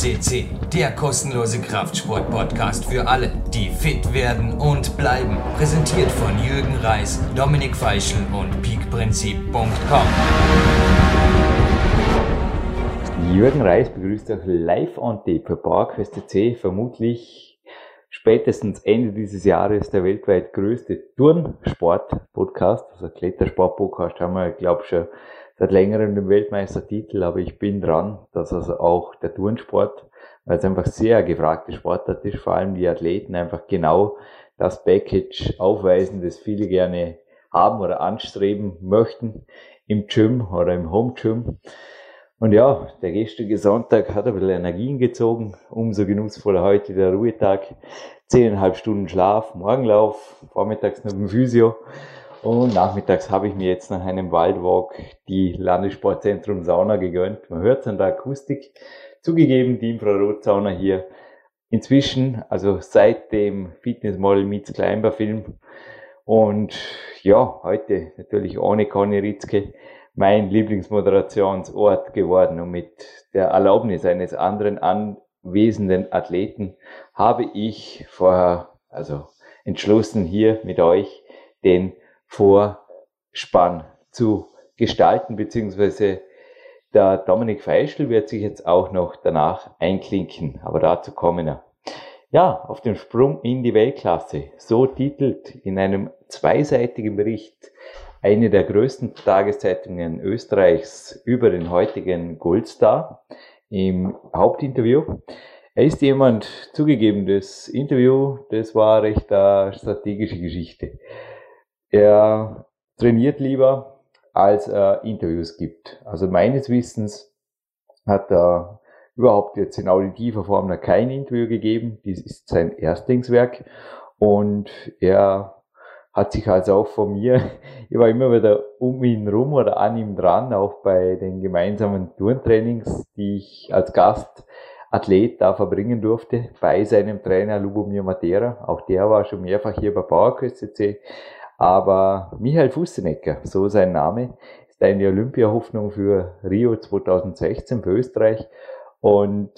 CC, der kostenlose Kraftsport-Podcast für alle, die fit werden und bleiben. Präsentiert von Jürgen Reis, Dominik Feischl und peakprinzip.com. Jürgen Reis begrüßt euch live on tape für CC, vermutlich spätestens Ende dieses Jahres der weltweit größte Turnsport-Podcast, also Klettersport-Podcast haben wir, glaube ich, schon seit längerem den Weltmeistertitel, aber ich bin dran, dass also auch der Turnsport, weil es einfach sehr gefragte Sportart ist, vor allem die Athleten einfach genau das Package aufweisen, das viele gerne haben oder anstreben möchten im Gym oder im Home Gym. Und ja, der gestrige Sonntag hat ein bisschen Energien gezogen, umso genussvoller heute der Ruhetag. Zehneinhalb Stunden Schlaf, Morgenlauf, vormittags noch im Physio. Und nachmittags habe ich mir jetzt nach einem Waldwalk die Landessportzentrum Sauna gegönnt. Man hört es an der Akustik. Zugegeben, die Infrarotsauna hier inzwischen, also seit dem Fitnessmodel Meets Climber Film. Und ja, heute natürlich ohne Conny Ritzke mein Lieblingsmoderationsort geworden. Und mit der Erlaubnis eines anderen anwesenden Athleten habe ich vorher, also entschlossen hier mit euch den Vorspann zu gestalten, beziehungsweise der Dominik Feischl wird sich jetzt auch noch danach einklinken, aber dazu kommen wir. Ja, auf dem Sprung in die Weltklasse, so titelt in einem zweiseitigen Bericht eine der größten Tageszeitungen Österreichs über den heutigen Goldstar im Hauptinterview. Er ist jemand zugegeben, das Interview, das war recht eine strategische Geschichte. Er trainiert lieber, als er Interviews gibt. Also meines Wissens hat er überhaupt jetzt in auditiver Form noch kein Interview gegeben. Dies ist sein Erstlingswerk. Und er hat sich also auch von mir, ich war immer wieder um ihn rum oder an ihm dran, auch bei den gemeinsamen Turntrainings, die ich als Gastathlet da verbringen durfte, bei seinem Trainer Lubomir Matera. Auch der war schon mehrfach hier bei PowerQuest. Aber Michael Fussenecker, so sein Name, ist eine Olympiahoffnung für Rio 2016 für Österreich. Und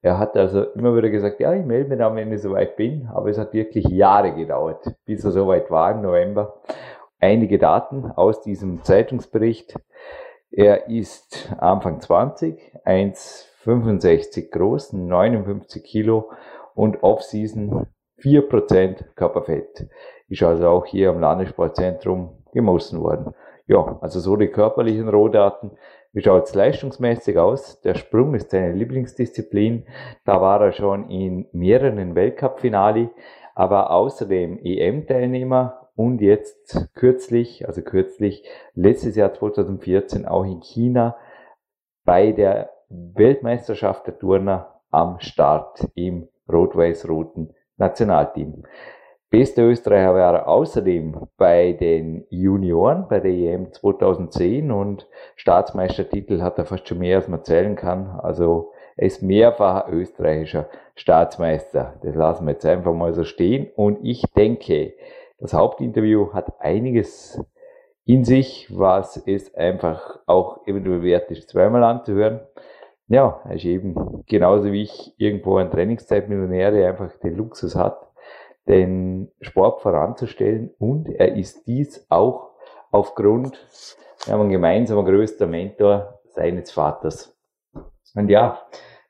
er hat also immer wieder gesagt, ja, ich melde mich dann, wenn ich soweit bin. Aber es hat wirklich Jahre gedauert, bis er soweit war im November. Einige Daten aus diesem Zeitungsbericht. Er ist Anfang 20, 1,65 groß, 59 Kilo und Off-Season 4% Körperfett. Ist also auch hier am Landessportzentrum gemessen worden. Ja, also so die körperlichen Rohdaten. Wie schaut es leistungsmäßig aus? Der Sprung ist seine Lieblingsdisziplin. Da war er schon in mehreren Weltcup-Finale, aber außerdem EM-Teilnehmer und jetzt kürzlich, also kürzlich, letztes Jahr 2014 auch in China bei der Weltmeisterschaft der Turner am Start im rot-weiß-roten Nationalteam. Bester Österreicher war er außerdem bei den Junioren, bei der EM 2010 und Staatsmeistertitel hat er fast schon mehr, als man zählen kann. Also er ist mehrfacher österreichischer Staatsmeister. Das lassen wir jetzt einfach mal so stehen. Und ich denke, das Hauptinterview hat einiges in sich, was es einfach auch eventuell wert ist, zweimal anzuhören. Ja, er ist eben genauso wie ich irgendwo ein Trainingszeitmillionär, der einfach den Luxus hat, den Sport voranzustellen und er ist dies auch aufgrund, wir haben einen gemeinsamen größter Mentor seines Vaters. Und ja,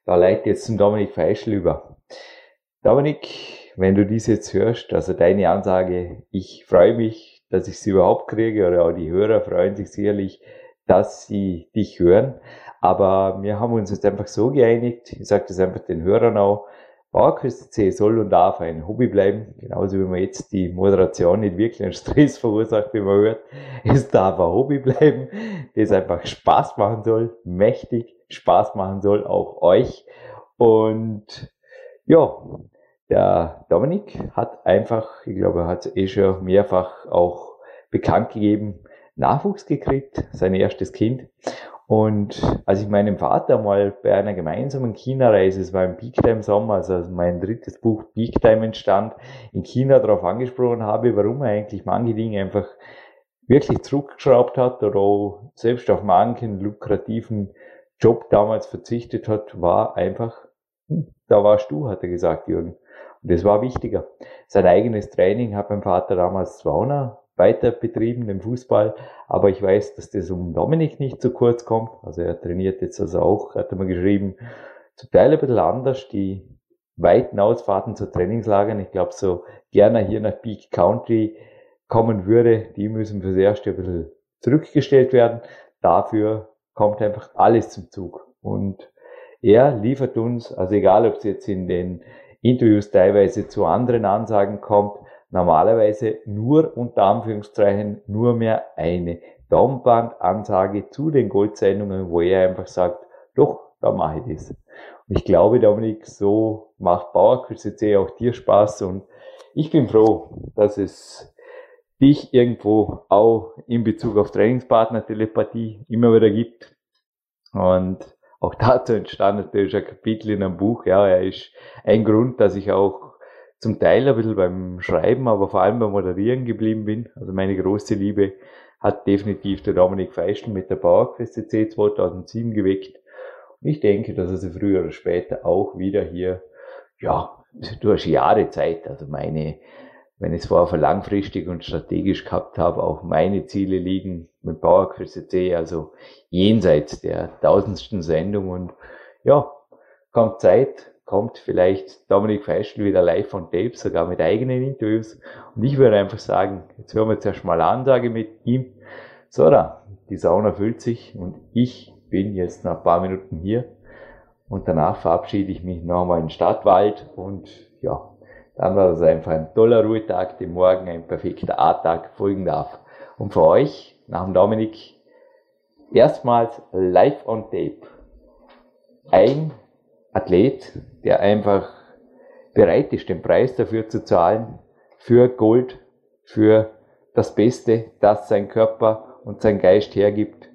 da leitet jetzt zum Dominik Feischl über. Dominik, wenn du dies jetzt hörst, also deine Ansage, ich freue mich, dass ich sie überhaupt kriege, oder auch die Hörer freuen sich sicherlich, dass sie dich hören. Aber wir haben uns jetzt einfach so geeinigt, ich sage das einfach den Hörern auch, C soll und darf ein Hobby bleiben, genauso wie man jetzt die Moderation nicht wirklich einen Stress verursacht, wie man hört. Es darf ein Hobby bleiben, das einfach Spaß machen soll, mächtig Spaß machen soll, auch euch. Und ja, der Dominik hat einfach, ich glaube, er hat es eh schon mehrfach auch bekannt gegeben, Nachwuchs gekriegt, sein erstes Kind. Und als ich meinem Vater mal bei einer gemeinsamen China-Reise, es war im Peak Time Sommer, also mein drittes Buch Peak Time entstand, in China darauf angesprochen habe, warum er eigentlich manche Dinge einfach wirklich zurückgeschraubt hat oder auch selbst auf manchen lukrativen Job damals verzichtet hat, war einfach, hm, da warst du, hat er gesagt, Jürgen. Und das war wichtiger. Sein eigenes Training hat mein Vater damals zwar weiter betrieben, den Fußball, aber ich weiß, dass das um Dominik nicht zu kurz kommt. Also er trainiert jetzt also auch, hat er mal geschrieben, zum Teil ein bisschen anders, die weiten Ausfahrten zu Trainingslagern. Ich glaube, so gerne hier nach Peak Country kommen würde, die müssen fürs Erste ein bisschen zurückgestellt werden. Dafür kommt einfach alles zum Zug. Und er liefert uns, also egal ob es jetzt in den Interviews teilweise zu anderen Ansagen kommt, normalerweise nur unter Anführungszeichen nur mehr eine Daumenbandansage zu den Goldsendungen, wo er einfach sagt, doch, da mache ich das. Und ich glaube, Dominik, so macht Bauerküste auch dir Spaß und ich bin froh, dass es dich irgendwo auch in Bezug auf Trainingspartner Telepathie immer wieder gibt. Und auch dazu entstand natürlich ein Kapitel in einem Buch. Ja, er ist ein Grund, dass ich auch zum Teil ein bisschen beim Schreiben, aber vor allem beim Moderieren geblieben bin. Also meine große Liebe hat definitiv der Dominik Feisten mit der PowerQuest CC 2007 geweckt. Und ich denke, dass er sie früher oder später auch wieder hier, ja, du hast Jahre Zeit. Also meine wenn ich es vorher langfristig und strategisch gehabt habe, auch meine Ziele liegen mit PowerQuest C, also jenseits der tausendsten Sendung und ja, kommt Zeit, kommt vielleicht Dominik Feischl wieder live on tape, sogar mit eigenen Interviews und ich würde einfach sagen, jetzt hören wir zuerst mal Ansage mit ihm. So, da, die Sauna füllt sich und ich bin jetzt nach ein paar Minuten hier und danach verabschiede ich mich nochmal in Stadtwald und ja, dann war das einfach ein toller Ruhetag, dem morgen ein perfekter A-Tag folgen darf. Und für euch, nach dem Dominik, erstmals live on tape. Ein Athlet, der einfach bereit ist, den Preis dafür zu zahlen, für Gold, für das Beste, das sein Körper und sein Geist hergibt.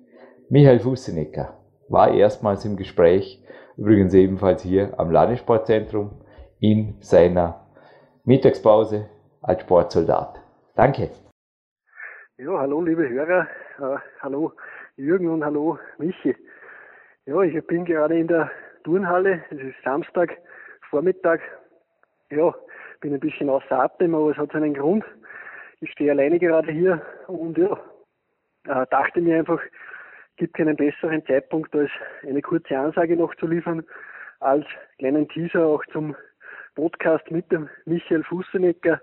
Michael Fussenecker war erstmals im Gespräch, übrigens ebenfalls hier am Landessportzentrum in seiner Mittagspause als Sportsoldat. Danke. Ja, hallo liebe Hörer, uh, hallo Jürgen und hallo Michi. Ja, ich bin gerade in der Turnhalle, es ist Samstag, Vormittag. Ja, bin ein bisschen außer Atem, aber es hat seinen Grund. Ich stehe alleine gerade hier und ja, uh, dachte mir einfach, gibt keinen besseren Zeitpunkt, als eine kurze Ansage noch zu liefern, als kleinen Teaser auch zum Podcast mit dem Michael Fussenecker.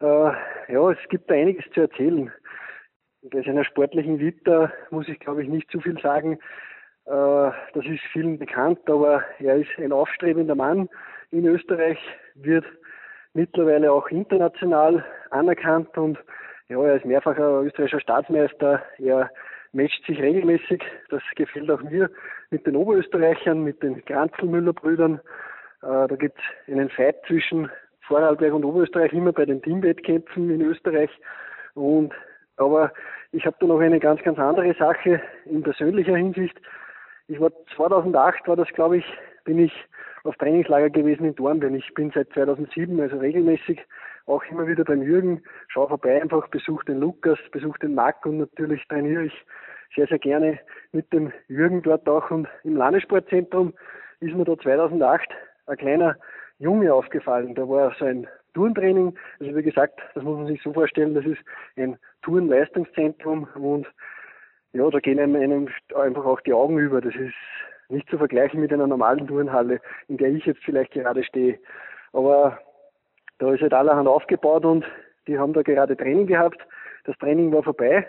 Äh, ja, es gibt da einiges zu erzählen. Bei seiner sportlichen Vita muss ich, glaube ich, nicht zu viel sagen. Äh, das ist vielen bekannt, aber er ist ein aufstrebender Mann in Österreich, wird mittlerweile auch international anerkannt und ja, er ist mehrfacher österreichischer Staatsmeister. Er matcht sich regelmäßig, das gefällt auch mir, mit den Oberösterreichern, mit den Granzelmüller-Brüdern äh, da gibt es einen Fight zwischen Vorarlberg und Oberösterreich immer bei den Teamwettkämpfen in Österreich. Und aber ich habe da noch eine ganz, ganz andere Sache in persönlicher Hinsicht. Ich war 2008 war das, glaube ich, bin ich auf Trainingslager gewesen in Dornbirn. Ich bin seit 2007 also regelmäßig auch immer wieder beim Jürgen, schaue vorbei einfach, besuche den Lukas, besuche den Marc und natürlich trainiere ich sehr, sehr gerne mit dem Jürgen dort auch und im Landessportzentrum ist mir da 2008 ein kleiner Junge aufgefallen. Da war so ein Turntraining. Also wie gesagt, das muss man sich so vorstellen, das ist ein Turnleistungszentrum und ja, da gehen einem, einem einfach auch die Augen über. Das ist nicht zu vergleichen mit einer normalen Turnhalle, in der ich jetzt vielleicht gerade stehe. Aber da ist halt allerhand aufgebaut und die haben da gerade Training gehabt. Das Training war vorbei.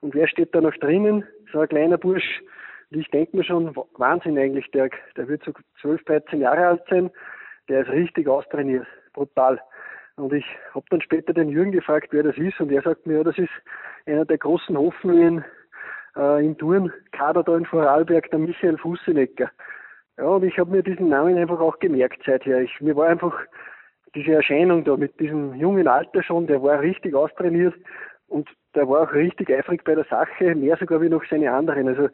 Und wer steht da noch drinnen? So ein kleiner Bursch, und ich denke mir schon, Wahnsinn eigentlich, der, der wird so 12, 13 Jahre alt sein, der ist richtig austrainiert, brutal. Und ich habe dann später den Jürgen gefragt, wer das ist, und er sagt mir, ja, das ist einer der großen Hoffnungen äh, im Turnkader da in Vorarlberg, der Michael Fussenecker. Ja, und ich habe mir diesen Namen einfach auch gemerkt seither. Ich, mir war einfach diese Erscheinung da mit diesem jungen Alter schon, der war richtig austrainiert und der war auch richtig eifrig bei der Sache, mehr sogar wie noch seine anderen. Also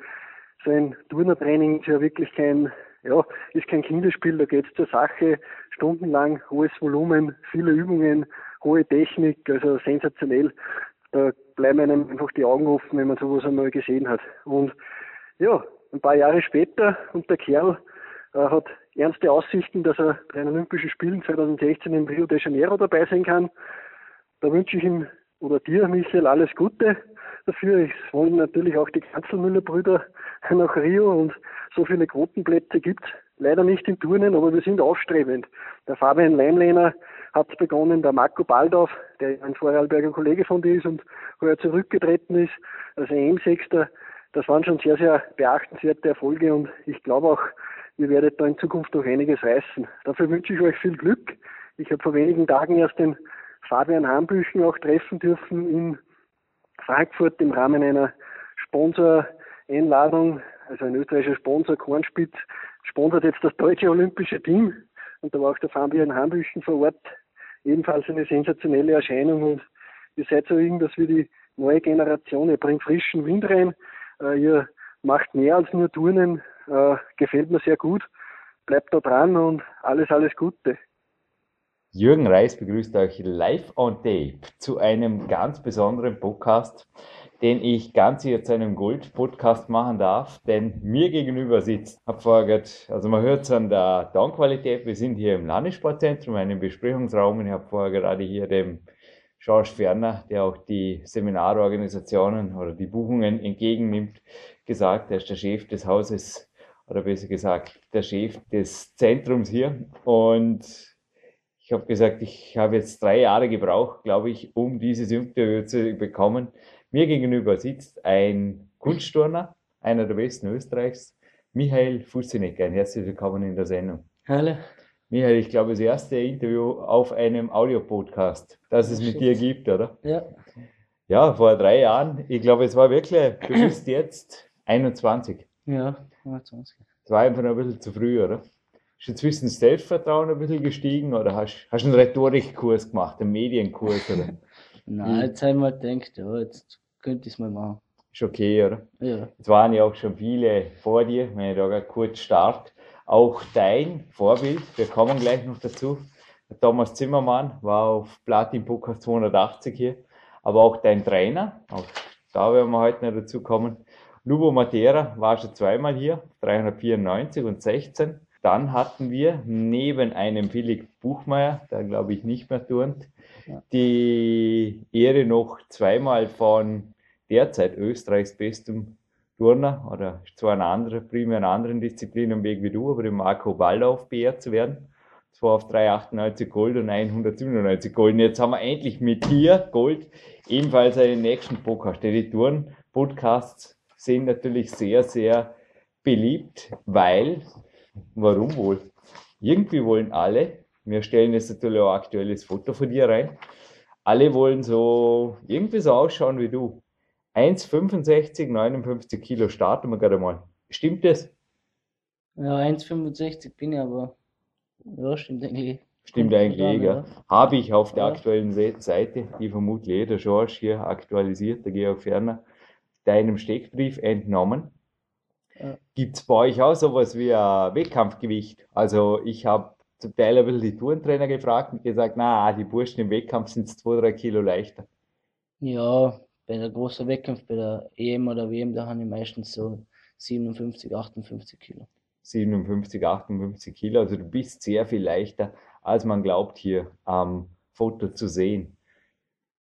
so ein Turnertraining ist ja wirklich kein, ja, ist kein Kinderspiel, da geht es zur Sache, stundenlang, hohes Volumen, viele Übungen, hohe Technik, also sensationell. Da bleiben einem einfach die Augen offen, wenn man sowas einmal gesehen hat. Und ja, ein paar Jahre später und der Kerl äh, hat ernste Aussichten, dass er bei den Olympischen Spielen 2016 in Rio de Janeiro dabei sein kann. Da wünsche ich ihm oder dir, Michael, alles Gute dafür. Es wollen natürlich auch die Kanzelmüller-Brüder nach Rio und so viele Quotenplätze gibt leider nicht in Turnen, aber wir sind aufstrebend. Der Fabian Leimlehner hat begonnen, der Marco Baldauf, der ein Vorarlberger Kollege von dir ist und heuer zurückgetreten ist, als EM-Sechster. Das waren schon sehr, sehr beachtenswerte Erfolge und ich glaube auch, ihr werdet da in Zukunft noch einiges reißen. Dafür wünsche ich euch viel Glück. Ich habe vor wenigen Tagen erst den Fabian Hambüchen auch treffen dürfen in Frankfurt im Rahmen einer Sponsoreinladung, also ein österreichischer Sponsor, Kornspitz, sponsert jetzt das deutsche olympische Team. Und da war auch der Fabian Hambüchen vor Ort. Ebenfalls eine sensationelle Erscheinung. Und ihr seid so irgendwas wie die neue Generation. Ihr bringt frischen Wind rein. Äh, ihr macht mehr als nur Turnen. Äh, gefällt mir sehr gut. Bleibt da dran und alles, alles Gute. Jürgen Reis begrüßt euch live on tape zu einem ganz besonderen Podcast, den ich ganz hier zu einem Gold-Podcast machen darf, denn mir gegenüber sitzt, hab vorher also man hört es an der Tonqualität, wir sind hier im Landessportzentrum, einem Besprechungsraum, ich habe vorher gerade hier dem George Ferner, der auch die Seminarorganisationen oder die Buchungen entgegennimmt, gesagt, er ist der Chef des Hauses oder besser gesagt der Chef des Zentrums hier und ich habe gesagt, ich habe jetzt drei Jahre gebraucht, glaube ich, um dieses Interview zu bekommen. Mir gegenüber sitzt ein Kunstturner, einer der besten Österreichs, Michael Fussinecker. Ein herzlich willkommen in der Sendung. Hallo. Michael, ich glaube, das erste Interview auf einem Audiopodcast, das es mit dir gibt, oder? Ja. Ja, vor drei Jahren. Ich glaube, es war wirklich, du bist jetzt 21. Ja, 21. Es war einfach noch ein bisschen zu früh, oder? Ist inzwischen das Selbstvertrauen ein bisschen gestiegen oder hast, du einen Rhetorikkurs gemacht, einen Medienkurs? Oder? Nein, jetzt habe ich mal gedacht, ja, jetzt könnte ich es mal machen. Ist okay, oder? Ja. Jetzt waren ja auch schon viele vor dir, wenn ich da kurz start. Auch dein Vorbild, wir kommen gleich noch dazu. Thomas Zimmermann war auf Platin Podcast 280 hier, aber auch dein Trainer, auch da werden wir heute noch dazu kommen. Lubo Matera war schon zweimal hier, 394 und 16. Dann hatten wir neben einem Philipp Buchmeier, der glaube ich nicht mehr turnt, ja. die Ehre noch zweimal von derzeit Österreichs bestem Turner oder zwar einer anderen, primär einer anderen Disziplin am Weg wie du, aber dem Marco Ballauf beehrt zu werden. Zwar auf 398 Gold und 197 Gold. Und jetzt haben wir endlich mit dir Gold ebenfalls einen nächsten Podcast. Die Touren-Podcasts sind natürlich sehr, sehr beliebt, weil Warum wohl? Irgendwie wollen alle, wir stellen jetzt natürlich auch ein aktuelles Foto von dir rein, alle wollen so irgendwie so ausschauen wie du. 1,65, 59 Kilo starten wir gerade mal. Stimmt das? Ja, 1,65 bin ich aber. Ja, stimmt eigentlich. Stimmt eigentlich, ja. Habe ich auf der ja. aktuellen Seite, die vermutlich jeder George hier aktualisiert, der Georg Ferner, deinem Steckbrief entnommen. Ja. Gibt es bei euch auch sowas wie ein Wettkampfgewicht? Also ich habe zum Teil ein bisschen die Tourentrainer gefragt und gesagt, na, die Burschen im Wettkampf sind zwei, drei Kilo leichter. Ja, bei der großen Wettkampf, bei der EM oder WM, da habe ich meistens so 57, 58 Kilo. 57, 58 Kilo, also du bist sehr viel leichter, als man glaubt hier am Foto zu sehen.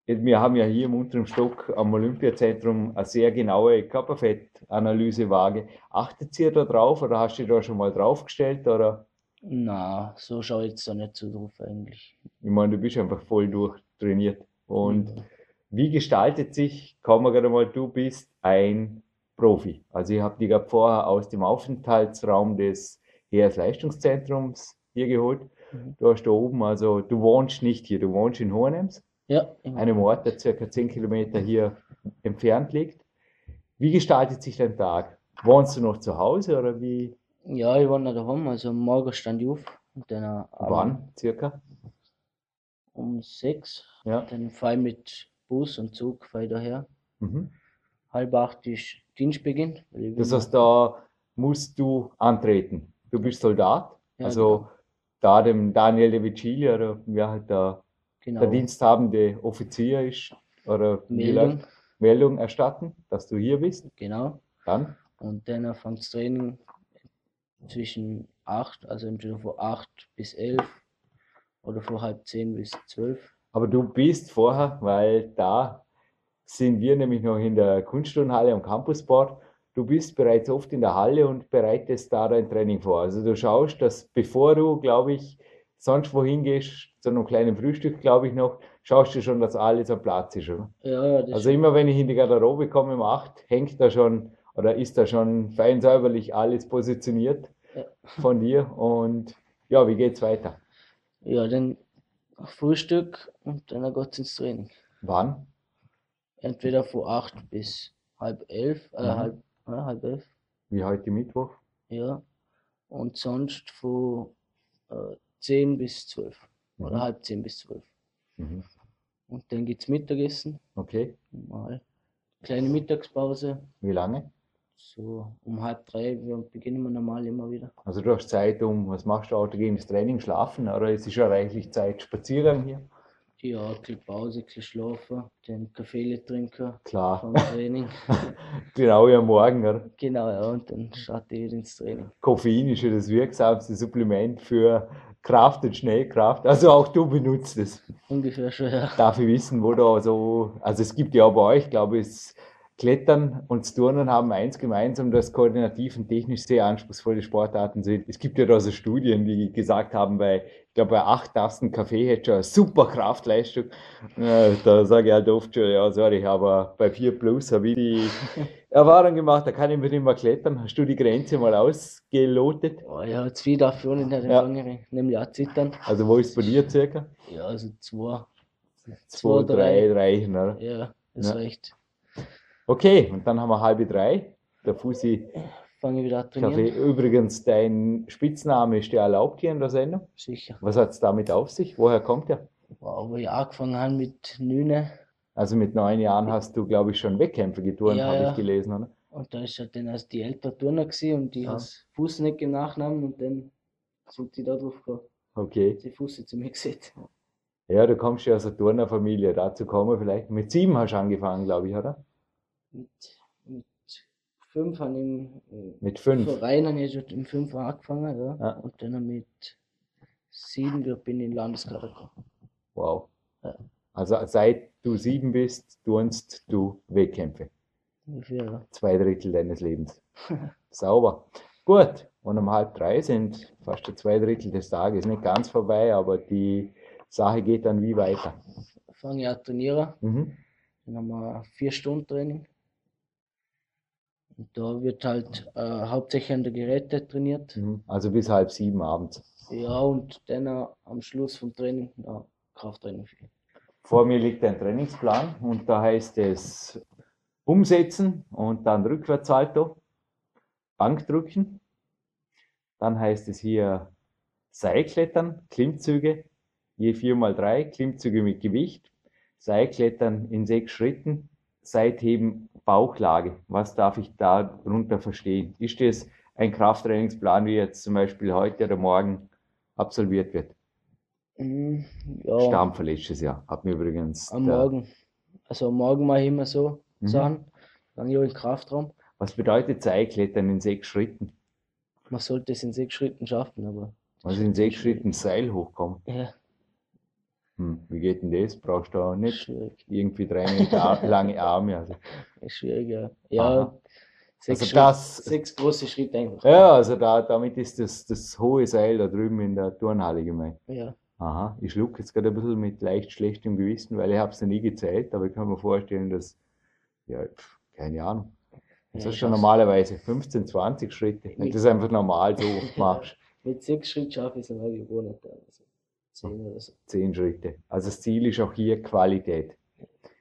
Wir haben ja hier im unteren Stock am Olympiazentrum eine sehr genaue Körperfettanalysewaage. Achtet ihr da drauf oder hast du da schon mal draufgestellt? Oder? Na, so schaue ich jetzt da nicht so drauf eigentlich. Ich meine, du bist einfach voll durchtrainiert. Und mhm. wie gestaltet sich, kommen wir gerade mal, du bist ein Profi. Also ich habe dich gerade vorher aus dem Aufenthaltsraum des Heeres Leistungszentrums hier geholt. Mhm. Du hast da oben, also du wohnst nicht hier, du wohnst in Hohenems. Ja. Einem Ort, der circa 10 Kilometer hier entfernt liegt. Wie gestaltet sich dein Tag? Wohnst du noch zu Hause oder wie? Ja, ich wohne daheim. Also morgen stand ich auf. Und dann, Wann circa? Um sechs. Ja. Dann fahre ich mit Bus und Zug fahre daher. Mhm. Halb acht ist Dienstbeginn. Das heißt, da musst du antreten. Du bist Soldat. Ja, also genau. da dem Daniel de Vicili oder wer halt da genau. der diensthabende Offizier ist oder Meldung. Meldung erstatten, dass du hier bist. Genau. Dann Und dann fängt das Training zwischen 8, also entweder von 8 bis 11 oder von halb 10 bis 12. Aber du bist vorher, weil da sind wir nämlich noch in der Kunstturnhalle am Campusboard. Du bist bereits oft in der Halle und bereitest da dein Training vor. Also du schaust, dass bevor du, glaube ich, sonst wohin gehst, zu einem kleinen Frühstück, glaube ich noch, schaust du schon, dass alles am Platz ist, oder? Ja, Also immer wenn ich in die Garderobe komme um 8, hängt da schon oder ist da schon fein säuberlich alles positioniert Ja. von dir und ja, wie geht's weiter? ja, dann Frühstück und dann geht es ins Training. Wann? Entweder von 8 bis halb 11, äh, Mhm. halb, ja, halb 11, Wie heute Mittwoch? ja. Und sonst von äh, 10 bis 12 oder Mhm. halb 10 bis 12. Mhm. Und dann gibt es Mittagessen, Okay. mal kleine Mittagspause, Wie lange? so um halb drei, wir beginnen wir normal immer wieder. Also du hast Zeit um, was machst du, autogenes Training, schlafen oder ist es schon reichlich Zeit, Spaziergang hier? Ja, ein bisschen Pause, ein bisschen schlafen, dann Kaffee trinken Klar, vom Training. genau wie am Morgen, oder? genau, ja, und dann starte ich wieder ins Training. Koffein ist ja das wirksamste Supplement für Kraft und Schnellkraft. Also auch du benutzt es. Ungefähr schon, ja. Darf ich wissen, wo da so, also es gibt ja bei euch, glaube ich, Klettern und das Turnen haben eins gemeinsam, dass koordinativ und technisch sehr anspruchsvolle Sportarten sind. Es gibt ja da so Studien, die gesagt haben, bei, ich glaube, bei acht Tassen Kaffee hätte schon eine super Kraftleistung. Ja, da sage ich halt oft schon, ja, sorry, aber bei 4 Plus habe ich die Erfahrung gemacht, da kann ich mit nicht mehr klettern. Hast du die Grenze mal ausgelotet? Oh, ja, zwei darf ich auch nicht Ja. empfangen, nämlich auch zittern. Also wo ist bei dir circa? Ja, also zwei. Zwei, Zwei, drei drei. reichen, oder? Ja, das Ja. reicht. Okay, und dann haben wir halbe drei. Der Fusi Fange ich wieder an trainieren. Übrigens, dein Spitzname ist dir erlaubt hier in der Sendung. Sicher. Was hat es damit auf sich? Woher kommt der? Wow, wo ich angefangen habe mit Nüne. Also mit neun Jahren hast du, glaube ich, schon Wettkämpfe geturnt, Ja, habe ja. ich gelesen, oder? Und da ist halt dann erst die ältere Turner gewesen und die Ah. hat Fußnecke nachgenommen und dann sind die da drauf gekommen. Okay. Die Fuß zu mir gesetzt. Ja, du kommst ja aus einer Turnerfamilie. Dazu kommen wir vielleicht. Mit sieben hast du angefangen, glaube ich, oder? Mit, mit fünf habe ich im, äh, Mit fünf. Verein habe ich schon im fünf angefangen, ja. Ja. Und dann mit sieben bin ich in den Landeskader gekommen. Wow. Ja. Also seit du sieben bist, turnst du Wettkämpfe. Ja. Zwei Drittel deines Lebens. Sauber. Gut. Und um halb drei sind fast die zwei Drittel des Tages nicht ganz vorbei, aber die Sache geht dann wie weiter. Fange ich an zu trainieren. Mhm. Dann haben wir vier Stunden Training. Und da wird halt äh, hauptsächlich an der Geräte trainiert. Mhm. Also bis halb sieben abends. Ja, und dann äh, am Schluss vom Training ja, Krafttraining viel. Vor mir liegt ein Trainingsplan und da heißt es umsetzen und dann Rückwärtssalto, Bankdrücken. Dann heißt es hier Seilklettern, Klimmzüge, je 4x3, Klimmzüge mit Gewicht, Seilklettern in sechs Schritten, Seitheben, Bauchlage. Was darf ich darunter verstehen? Ist das ein Krafttrainingsplan, wie jetzt zum Beispiel heute oder morgen absolviert wird? Mm, ja, Stampfer letztes Jahr. Hat mir übrigens am der- Morgen. Also am Morgen mache ich immer so Mhm. Sachen. Dann gehe ich in Kraftraum. Was bedeutet Seilklettern in sechs Schritten? Man sollte es in sechs Schritten schaffen, aber Also in sechs Schritten Seil hochkommen. ja, Hm, wie geht denn das? Brauchst du auch nicht schwierig. irgendwie drei Meter lange Arme. Also. Ist schwierig, ja. Ja, Aha. sechs, Also Schritt- das- sechs große Schritte einfach. Ja, also da, damit ist das, das hohe Seil da drüben in der Turnhalle gemeint. Ja, Aha, ich schluck jetzt gerade ein bisschen mit leicht schlechtem Gewissen, weil ich habe es noch nie gezählt, aber ich kann mir vorstellen, dass, ja, pf, keine Ahnung. Das Ja, ist schon normalerweise 15, 20 Schritte. Wenn du das einfach normal so machst. mit sechs Schritten schaffe ich es aber gewohnt. Also zehn oder so. zehn Schritte. Also das Ziel ist auch hier Qualität.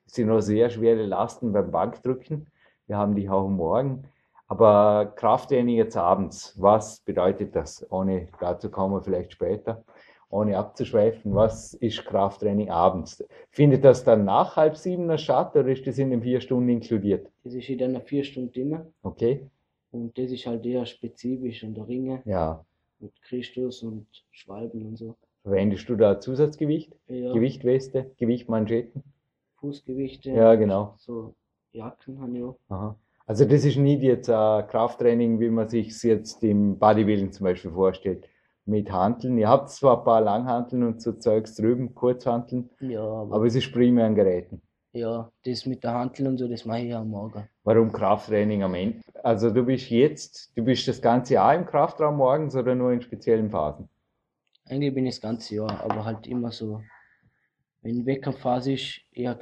Es sind noch sehr schwere Lasten beim Bankdrücken. Wir haben die auch morgen. Aber Krafttraining jetzt abends, was bedeutet das? Ohne, dazu kommen wir vielleicht später, ohne abzuschweifen, was ist Krafttraining abends? Findet das dann nach halb sieben statt oder ist das in den vier Stunden inkludiert? Das ist in einer vier Stunden drin Okay? und das ist halt eher spezifisch und der Ringe Ja. mit Christus und Schwalben und so. Verwendest du da Zusatzgewicht? Ja, Gewichtweste? Gewichtmanschetten? Fußgewichte. Ja, genau. So Jacken haben ja. Aha. Also das ist nicht jetzt ein Krafttraining, wie man sich es jetzt im Bodybuilding zum Beispiel vorstellt. Mit Hanteln. Ihr habt zwar ein paar Langhanteln und so Zeugs drüben, Kurzhanteln, Ja, aber, aber es ist primär an Geräten. ja, das mit der Handel und so, das mache ich am Morgen. Warum Krafttraining am Ende? Also du bist jetzt, du bist das ganze Jahr im Kraftraum morgens oder nur in speziellen Phasen? Eigentlich bin ich das ganze Jahr, aber halt immer so, wenn Wettkampfphase ist, eher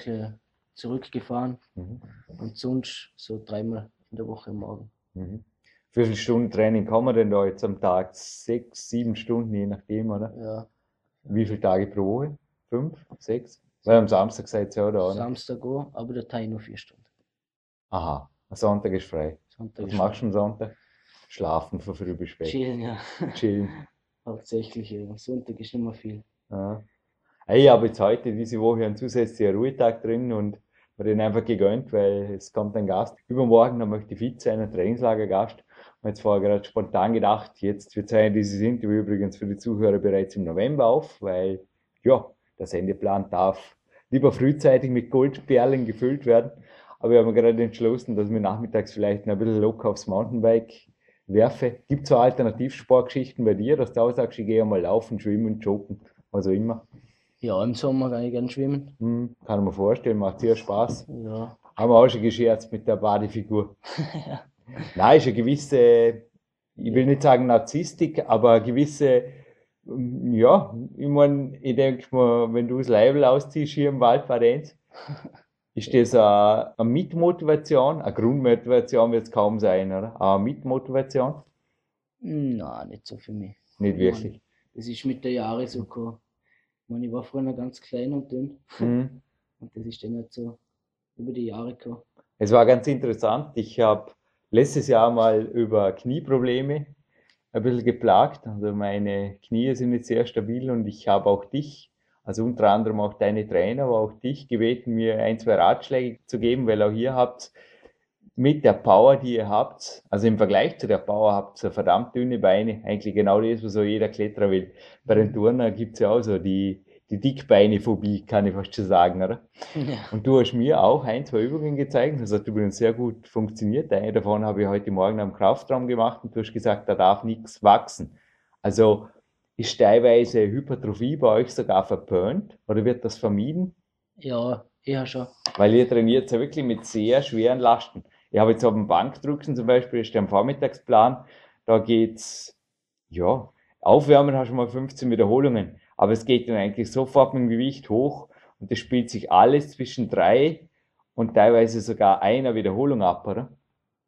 zurückgefahren Mhm. und sonst so dreimal in der Woche morgen. Mhm. Wie viele Stunden Training kann man denn da jetzt am Tag? Sechs, sieben Stunden, je nachdem, oder? Ja, Wie viele Tage pro Woche? Fünf? Sechs? Weil am Samstag seid ihr ja da, oder? Samstag auch, aber der Teil nur vier Stunden. Aha, am Sonntag ist frei. Sonntag Was ist machst du am Sonntag? Schlafen von früh bis spät. Chillen, ja. Chillen. Hauptsächlich, ja. Sonntag ist nicht mehr viel. Ja. Ich habe jetzt heute diese Woche einen zusätzlichen Ruhetag drin und mir den einfach gegönnt, weil es kommt ein Gast. Übermorgen, dann möchte ich fit sein, ein Trainingslagergast. Und jetzt vorher gerade spontan gedacht, jetzt, wir zeigen dieses Interview übrigens für die Zuhörer bereits im November auf, weil, ja, der Sendeplan darf lieber frühzeitig mit Goldperlen gefüllt werden. Aber wir haben gerade entschlossen, dass wir nachmittags vielleicht noch ein bisschen locker aufs Mountainbike werfe. Gibt es so Alternativsportgeschichten bei dir, dass du auch sagst, ich gehe mal laufen, schwimmen, joggen, was auch immer? Ja, im Sommer kann ich gerne schwimmen. Hm, kann man vorstellen, macht sehr Spaß. Ja, Haben wir auch schon gescherzt mit der Badefigur. Nein, ist eine gewisse, ich will nicht sagen Narzisstik, aber eine gewisse, ähm, ja, ich meine, ich denke mal, wenn du das Leibel ausziehst hier im Wald bei Renz, ist das eine, eine Mitmotivation, eine Grundmotivation wird es kaum sein, oder? Eine Mitmotivation? nein, nicht so für mich. Nicht wirklich. Das ist mit der Jahre so gekommen. Ich meine, ich war früher noch ganz klein und dünn Hm. und das ist dann halt so über die Jahre gekommen. Es war ganz interessant. Ich habe letztes Jahr mal über Knieprobleme ein bisschen geplagt. Also meine Knie sind nicht sehr stabil und ich habe auch dich, also unter anderem auch deine Trainer, aber auch dich gebeten, mir ein, zwei Ratschläge zu geben, weil auch ihr habt mit der Power, die ihr habt, also im Vergleich zu der Power habt ihr verdammt dünne Beine, eigentlich genau das, was so jeder Kletterer will. Bei den Turner gibt's ja auch so die, die Dickbeinephobie, kann ich fast schon sagen, oder? Ja. Und du hast mir auch ein, zwei Übungen gezeigt. Das hat übrigens sehr gut funktioniert. Eine davon habe ich heute Morgen am Kraftraum gemacht und du hast gesagt, da darf nichts wachsen. Also ist teilweise Hypertrophie bei euch sogar verpönt oder wird das vermieden? ja, eher schon. Weil ihr trainiert ja wirklich mit sehr schweren Lasten. Ich habe jetzt auf dem Bankdrücken zum Beispiel, ist der am Vormittagsplan, da geht's, ja, aufwärmen hast du mal 15 Wiederholungen, aber es geht dann eigentlich sofort mit dem Gewicht hoch und das spielt sich alles zwischen drei und teilweise sogar einer Wiederholung ab, oder?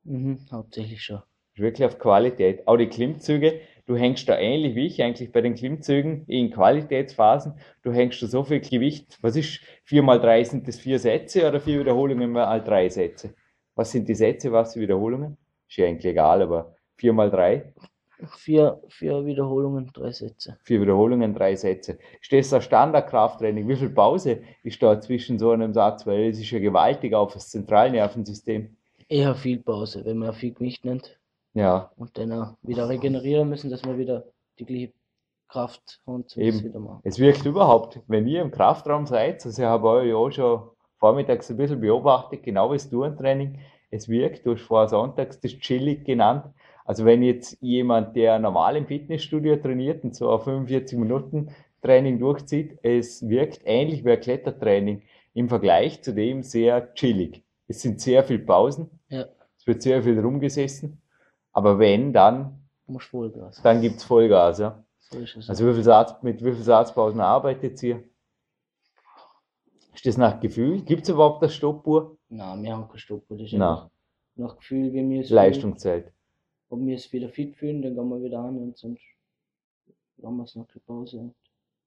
Mhm, hauptsächlich schon. Wirklich auf Qualität. Auch die Klimmzüge, du hängst da ähnlich wie ich eigentlich bei den Klimmzügen in Qualitätsphasen. Du hängst da so viel Gewicht. Was ist vier mal drei? Sind das vier Sätze oder vier Wiederholungen mal drei Sätze? Was sind die Sätze, was die Wiederholungen? Ist ja eigentlich egal, aber vier mal drei, Vier, vier Wiederholungen, drei Sätze. vier Wiederholungen, drei Sätze. Ist das ein Standardkrafttraining? Wie viel Pause ist da zwischen so einem Satz? Weil es ist ja gewaltig auf das Zentralnervensystem. Eher viel Pause, wenn man viel Gewicht nimmt Ja, und dann auch wieder regenerieren müssen, dass wir wieder die gleiche Kraft haben, zum Eben. wieder machen. Es wirkt überhaupt, wenn ihr im Kraftraum seid, also ich habe euch auch schon vormittags ein bisschen beobachtet, genau wie das Tourentraining, es wirkt, du hast vorher sonntags das chillig genannt. Also wenn jetzt jemand, der normal im Fitnessstudio trainiert und so ein 45 Minuten Training durchzieht, es wirkt ähnlich wie ein Klettertraining im Vergleich zu dem sehr chillig. Es sind sehr viele Pausen, Ja, es wird sehr viel rumgesessen, aber wenn, dann, muss Vollgas. dann gibt's Vollgas, ja. So ist es. Also wie viel Satz, mit wie viel Satzpausen arbeitet ihr? Ist das nach Gefühl? Gibt es überhaupt eine Stoppuhr? Nein, wir haben keine Stoppuhr. Das ist Nein. nach Gefühl, wie wir es Leistung zählt. Ob wir es wieder fit fühlen, dann gehen wir wieder an und sonst machen wir es noch eine Pause.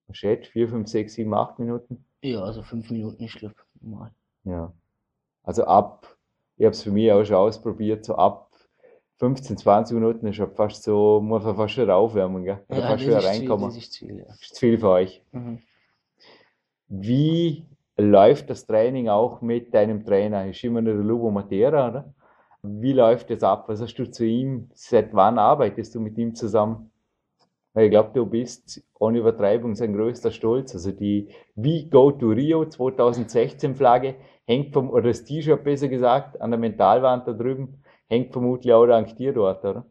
Was schätzt? 4, 5, 6, 7, 8 Minuten? Ja, also fünf Minuten ist, glaube ich, normal. Ja. Also ab, ich habe es für mich auch schon ausprobiert, so ab 15, 20 Minuten ist schon fast so, muss man fast wieder aufwärmen, gell? Oder Ja, fast wieder reinkommen. das ist Ziel, ja. Ist zu viel für euch. Mhm. Wie läuft das Training auch mit deinem Trainer? Ist immer nur der Lubo Matera, oder? Wie läuft das ab? Was hast du zu ihm? Seit wann arbeitest du mit ihm zusammen? Weil ich glaube, du bist ohne Übertreibung sein größter Stolz. Also die We Go to Rio 2016 Flagge hängt vom, oder das T-Shirt besser gesagt, an der Mentalwand da drüben. hängt vermutlich auch dank dir dort, oder?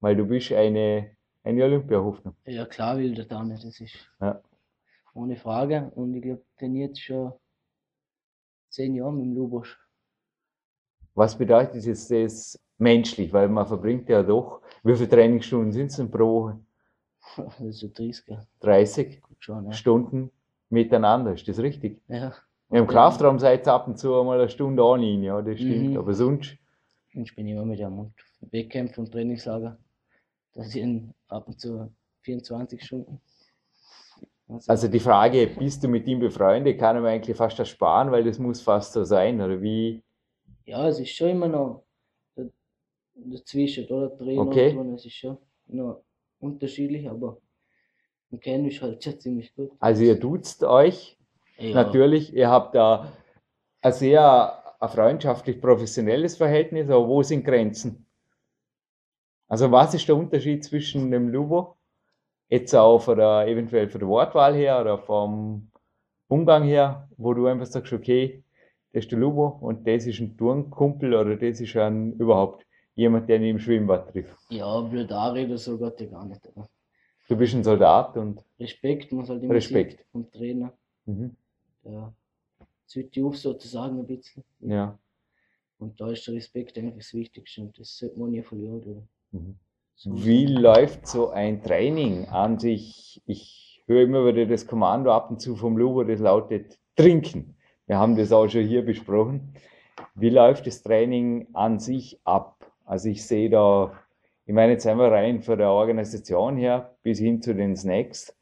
Weil du bist eine, eine Olympiahoffnung. Ja, klar will der Dame, das ist Ja. ohne Frage. Und ich glaube, trainiert schon zehn Jahre mit dem Lubosch. Was bedeutet jetzt das menschlich? Weil man verbringt ja doch, wie viele Trainingsstunden sind es denn pro Woche? Das ist so 30, ja. 30 Gut schon, ja. Stunden miteinander, ist das richtig? ja. Im Kraftraum seid ihr ab und zu einmal eine Stunde online, ja, das stimmt. Mhm. Aber sonst, ich bin immer mit dem und Wettkämpfe und Trainingslager. Das sind ab und zu 24 Stunden. Also, also die Frage, bist du mit ihm befreundet, kann man eigentlich fast ersparen, weil das muss fast so sein, oder wie? Ja, es ist schon immer noch da- dazwischen, oder? Trainer Okay. und es ist schon noch unterschiedlich, aber man kennt mich halt schon ziemlich gut. Also ihr duzt euch, Ja, natürlich, ihr habt da ein sehr ein freundschaftlich professionelles Verhältnis, aber wo sind Grenzen? Also was ist der Unterschied zwischen dem Lubo, jetzt auch von der, eventuell von der Wortwahl her oder vom Umgang her, wo du einfach sagst, okay, das ist der Lubo und das ist ein Turnkumpel oder das ist ein überhaupt jemand, der ihn im Schwimmbad trifft. ja blöd anreden, so geht ja gar nicht. Aber Du bist ein Soldat und Respekt muss halt immer Respekt. vom Trainer. mhm, Der zieht die auf sozusagen ein bisschen. ja. Und da ist der Respekt eigentlich das Wichtigste und das sollte man nie verlieren. Oder? Mhm. So Wie läuft so ein Training an sich? Ich höre immer wieder das Kommando ab und zu vom Lubo, das lautet trinken. Wir haben das auch schon hier besprochen. Wie läuft das Training an sich ab? Also ich sehe da, ich meine jetzt einmal rein von der Organisation her bis hin zu den Snacks.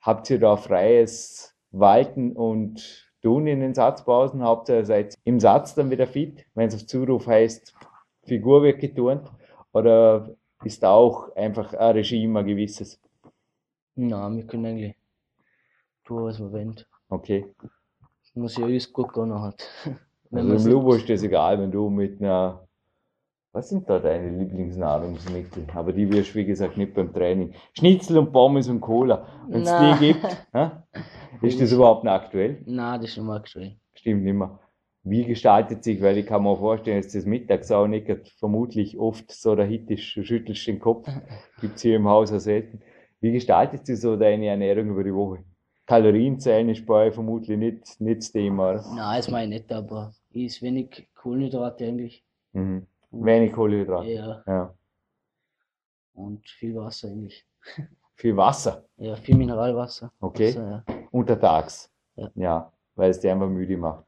Habt ihr da freies Walten und Tun in den Satzpausen? Habt ihr seid im Satz dann wieder fit, wenn es auf Zuruf heißt, Figur wird geturnt? Oder ist da auch einfach ein Regime ein gewisses? Nein, wir können eigentlich tun, was wir wollen. Okay. Muss ja alles gut nachher. Wenn Also im Lubo ist das egal, wenn du mit einer, was sind da deine Lieblingsnahrungsmittel? Aber die wirst du, wie gesagt, nicht beim Training. Schnitzel und Pommes und Cola. Wenn es die gibt, hä? ist das überhaupt noch aktuell? Nein, das ist schon mal aktuell. Stimmt nicht mehr. Wie gestaltet sich, weil ich kann mir vorstellen, dass das mittags auch nicht vermutlich oft so der Hit ist, du schüttelst den Kopf, gibt's hier im Haus auch selten. Wie gestaltet sich so deine Ernährung über die Woche? Kalorienzählen ist bei euch vermutlich nicht, nicht das Thema? Nein, das meine ich nicht, aber ich ist wenig Kohlenhydrate eigentlich. Mhm. Wenig Kohlenhydrate. Ja, Ja. und viel Wasser eigentlich. Viel Wasser. Ja, viel Mineralwasser. Okay. Also, ja. Untertags. Ja. Ja. Weil es dir einfach müde macht.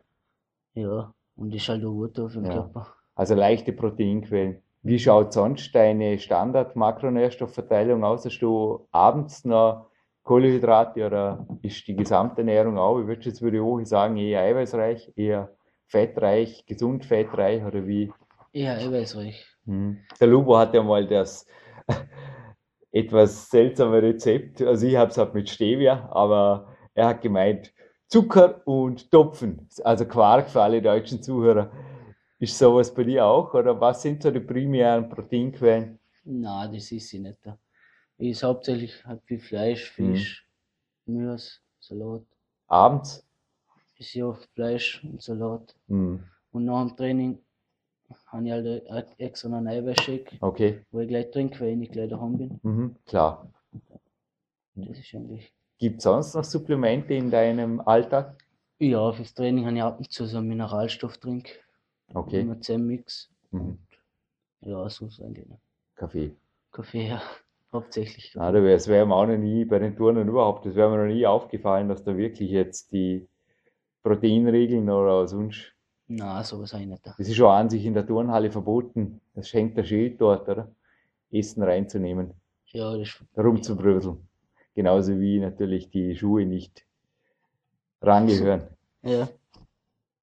ja, und ist halt auch gut für den Ja. Körper. Also leichte Proteinquellen. Wie schaut sonst deine Standard-Makronährstoffverteilung aus? Hast du abends noch Kohlenhydrate oder ist die Gesamternährung auch, ich würde jetzt die Woche sagen, eher eiweißreich, eher fettreich, gesund fettreich oder wie? Ja, eiweißreich. Mhm. Der Lubo hat ja mal das etwas seltsame Rezept. Also ich habe es halt mit Stevia, aber er hat gemeint Zucker und Topfen, also Quark für alle deutschen Zuhörer. Ist sowas bei dir auch oder was sind so die primären Proteinquellen? Nein, das ist sie nicht. Ich ist hauptsächlich halt viel Fleisch, Mhm. Fisch, Gemüse, Salat. Abends? Ist ja oft Fleisch und Salat. Hm, Und nach dem Training habe ich halt ein- extra einen Eiweißshake, okay, wo ich gleich trinke, weil ich nicht gleich daheim bin. mhm, klar. Das ist eigentlich. Gibt es sonst noch Supplemente in deinem Alltag? Ja, fürs Training habe ich ab und zu so einen Mineralstofftrink. Okay, Immer 10 Mix. mhm. Ja, so ist eigentlich. Kaffee. Kaffee, ja. Hauptsächlich. Ja, das wäre mir auch noch nie bei den Turnen überhaupt, das wäre mir noch nie aufgefallen, dass da wirklich jetzt die Proteinregeln oder sonst, Nein, sowas habe ich nicht. das ist schon an sich in der Turnhalle verboten, das schenkt der Schild dort, oder? Essen reinzunehmen, Ja, das rumzubröseln. Genauso wie natürlich die Schuhe nicht rangehören. Ja.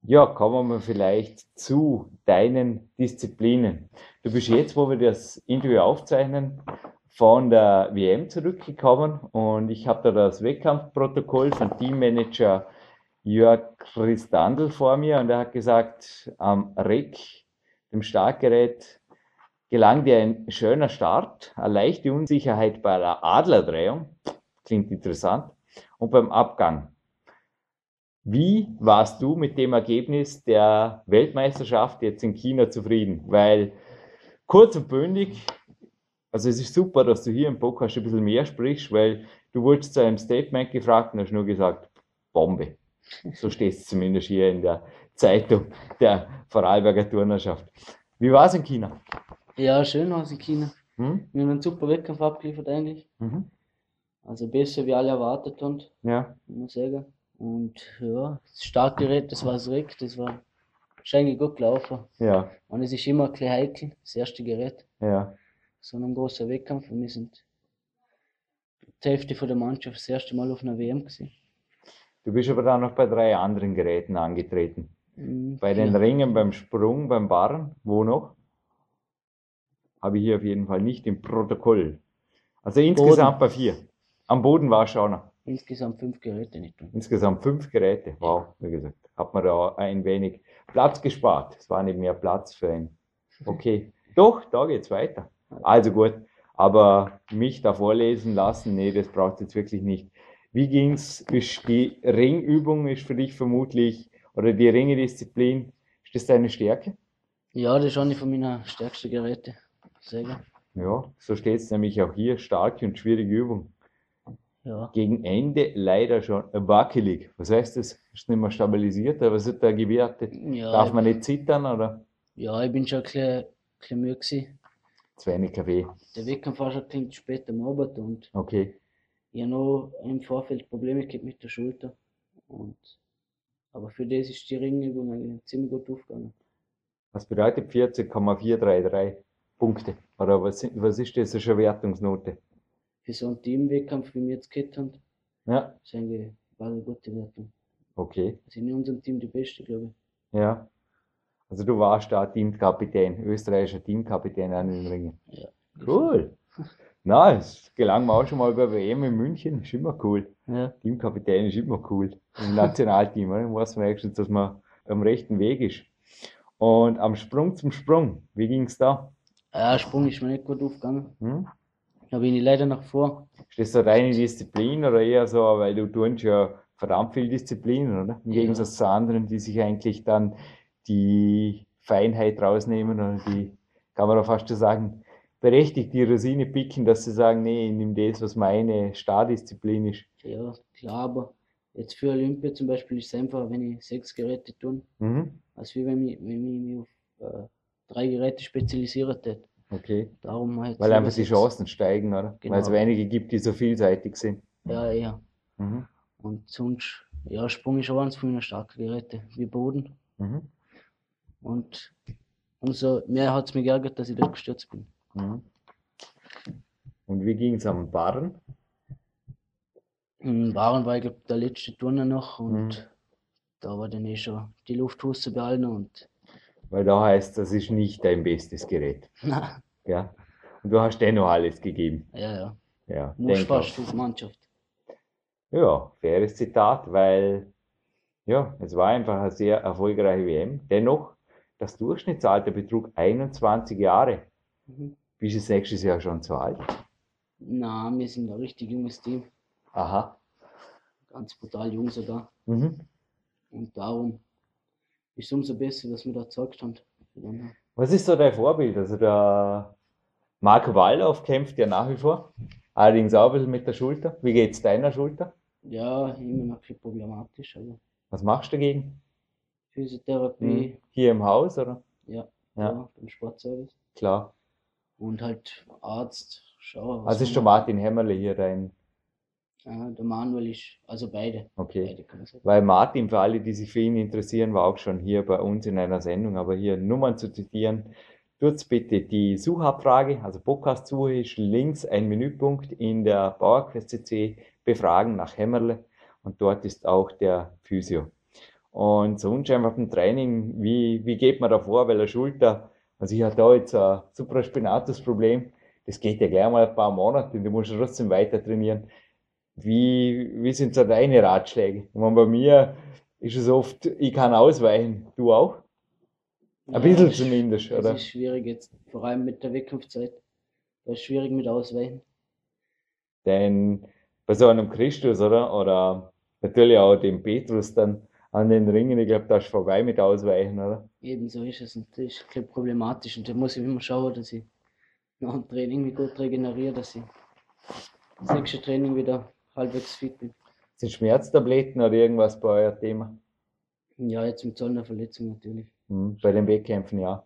Ja, kommen wir vielleicht zu deinen Disziplinen. Du bist jetzt, wo wir das Interview aufzeichnen, von der WM zurückgekommen und ich habe da das Wettkampfprotokoll von Teammanager Jörg Christandl vor mir und er hat gesagt, am REC, dem Startgerät, gelang dir ein schöner Start, eine leichte Unsicherheit bei der Adlerdrehung, klingt interessant, und beim Abgang. Wie warst du mit dem Ergebnis der Weltmeisterschaft jetzt in China zufrieden? Weil kurz und bündig. Also es ist super, dass du hier im Podcast ein bisschen mehr sprichst, weil du wurdest zu einem Statement gefragt und hast nur gesagt, Bombe. So steht es zumindest hier in der Zeitung der Vorarlberger Turnerschaft. Wie war es in China? Ja, schön war es in China. Hm? Wir haben einen super Wettkampf abgeliefert eigentlich. Mhm. Also besser wie alle erwartet haben, Ja, muss sagen. Und ja, das Startgerät, das war das Reck, das war wahrscheinlich gut gelaufen. ja, Und es ist immer ein bisschen heikel, das erste Gerät, ja. So einem großen Wettkampf. Und wir sind die Hälfte von der Mannschaft das erste Mal auf einer WM gewesen. Du bist aber dann noch bei drei anderen Geräten angetreten. Mhm, Bei den ja. Ringen, beim Sprung, beim Barren, wo noch? Habe ich hier auf jeden Fall nicht im Protokoll. Also insgesamt bei vier. Am Boden war es schon noch. Insgesamt fünf Geräte nicht. Insgesamt fünf Geräte. Wow, wie gesagt, hat man da ein wenig Platz gespart. Es war nicht mehr Platz für ein. Okay. Doch, da geht's weiter. Also gut. Aber mich da vorlesen lassen, nee, das braucht jetzt wirklich nicht. Wie ging's? Ist die Ringübung ist für dich vermutlich, oder die Ringedisziplin, ist das deine Stärke? Ja, das ist eine von meiner stärksten Geräte. Sagen. Ja, so steht's nämlich auch hier. Starke und schwierige Übung. Ja. Gegen Ende leider schon wackelig. Was heißt das? Ist nicht mehr stabilisiert, aber was wird da gewertet? Ja, Darf man nicht zittern oder? ja, ich bin schon ein bisschen, ein bisschen müde gewesen. Zu wenig Kaffee. Der Wettkampf war schon ein bisschen spät am Abend und Okay. ich habe noch im Vorfeld Probleme gehabt mit der Schulter. Und, aber für das ist die Ringübung eigentlich ziemlich gut aufgegangen. Was bedeutet 14,433 Punkte? Oder was, was ist das für eine Wertungsnote? Für so einen Teamwettkampf, wie wir jetzt gehabt haben, Ja, ist eigentlich war eine gute Wertung. okay. Sind in unserem Team die Beste, glaube ich. Ja. Also du warst da Teamkapitän, österreichischer Teamkapitän an den Ringen. Ja. Cool. Na, es gelang mir auch schon mal bei WM in München. Ist immer cool. Ja. Teamkapitän ist immer cool. Im Nationalteam, oder? Dann weiß man wenigstens, dass man am rechten Weg ist. Und am Sprung zum Sprung, wie ging's da? Ja, Sprung ist mir nicht gut aufgegangen. Hm? Da bin ich leider nach vor. Ist das so reine Disziplin oder eher so, weil du tust ja verdammt viel Disziplin, oder? Im Ja. Gegensatz zu anderen, die sich eigentlich dann die Feinheit rausnehmen oder die, kann man doch fast schon sagen, berechtigt die Rosine picken, dass sie sagen, nee, ich nehme das, was meine Stardisziplin ist. Ja, klar, aber jetzt für Olympia zum Beispiel ist es einfach, wenn ich sechs Geräte tun, Mhm. als wie wenn ich, wenn ich mich auf äh, drei Geräte spezialisiert hätte. Okay. Darum halt Weil so einfach die. Chancen steigen, oder? Genau. Weil es wenige gibt, die so vielseitig sind. Ja, ja. Mhm. Und sonst, ja, Sprung ist auch eins von meinen starken Geräte, wie Boden. Mhm. Und umso mehr hat es mich geärgert, dass ich dort gestürzt bin. Mhm. Und wie ging es am Barren? In Waren war ich, glaube der letzte Turner noch und Mhm. da war dann eh schon die Luft allen und Weil da heißt, das ist nicht dein bestes Gerät. na, Ja. Und du hast dennoch alles gegeben. ja, ja, Ja, fast auch. für die Mannschaft. Ja, faires Zitat, weil ja, es war einfach eine sehr erfolgreiche WM. Dennoch, das Durchschnittsalter betrug 21 Jahre. Mhm. Bist du nächstes Jahr schon zu alt? Na, wir sind ein richtig junges Team, Aha. ganz brutal jung sogar. Mhm. Und darum ist es umso besser, dass wir da gezeigt haben. Was ist so dein Vorbild? Also der Marco Waldorf kämpft ja nach wie vor, allerdings auch ein bisschen mit der Schulter. Wie geht's deiner Schulter? Ja, immer noch bisschen problematisch, aber Was machst du dagegen? Physiotherapie, Hier im Haus, oder? ja, Ja. ja, Sportservice. Klar. Und halt Arzt, schau. Also ist der. Martin Hämmerle hier dein, Ja, der Manuel ist, also beide. okay. Beide. Weil Martin, für alle, die sich für ihn interessieren, war auch schon hier bei uns in einer Sendung, aber hier Nummern zu zitieren. Tut's bitte die Suchabfrage, also Podcast-Suche ist links ein Menüpunkt in der PowerQuest CC, Befragen nach Hämmerle und dort ist auch der Physio. Und sonst einfach im Training, wie, wie geht man da vor, weil der Schulter, also ich hatte da jetzt ein Supraspinatus-Problem, das geht ja gleich mal ein paar Monate und du musst trotzdem weiter trainieren. Wie, wie sind so deine Ratschläge? Ich meine, bei mir ist es oft, ich kann ausweichen. Du auch? Ein Ja, bisschen das zumindest, Das oder? ist schwierig jetzt, vor allem mit der Wettkampfzeit. Das ist schwierig mit Ausweichen. Denn bei so einem Christus, oder? Oder natürlich auch dem Petrus dann, an den Ringen. Ich glaube, da ist vorbei mit Ausweichen, oder? Ebenso ist es und das ist bisschen problematisch und da muss ich immer schauen, dass ich nach dem Training mich gut regeneriere, dass ich das nächste Training wieder halbwegs fit bin. Sind Schmerztabletten oder irgendwas bei euer Thema? Ja, jetzt mit so einer Verletzung natürlich. Hm, bei den Wettkämpfen, ja.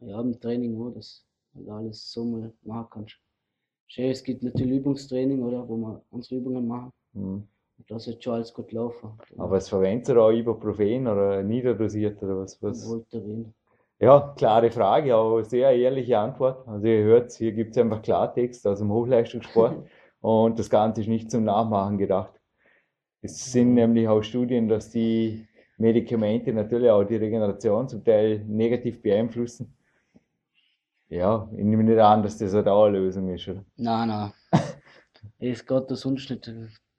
Ja, im Training, wo das halt alles so mal machen kannst. Schön, es gibt natürlich Übungstraining, oder, wo wir unsere Übungen machen. Hm. Und da sollte schon alles gut laufen. Aber was verwendet ihr auch Ibuprofen oder niederdosiert oder was? was? Voltaren. Ja, klare Frage, aber sehr ehrliche Antwort. Also ihr hört, hier gibt es einfach Klartext aus dem Hochleistungssport und das Ganze ist nicht zum Nachmachen gedacht. Es sind nämlich auch Studien, dass die Medikamente natürlich auch die Regeneration zum Teil negativ beeinflussen. Ja, ich nehme nicht an, dass das eine Dauerlösung ist, oder? Nein, nein. es geht da sonst nicht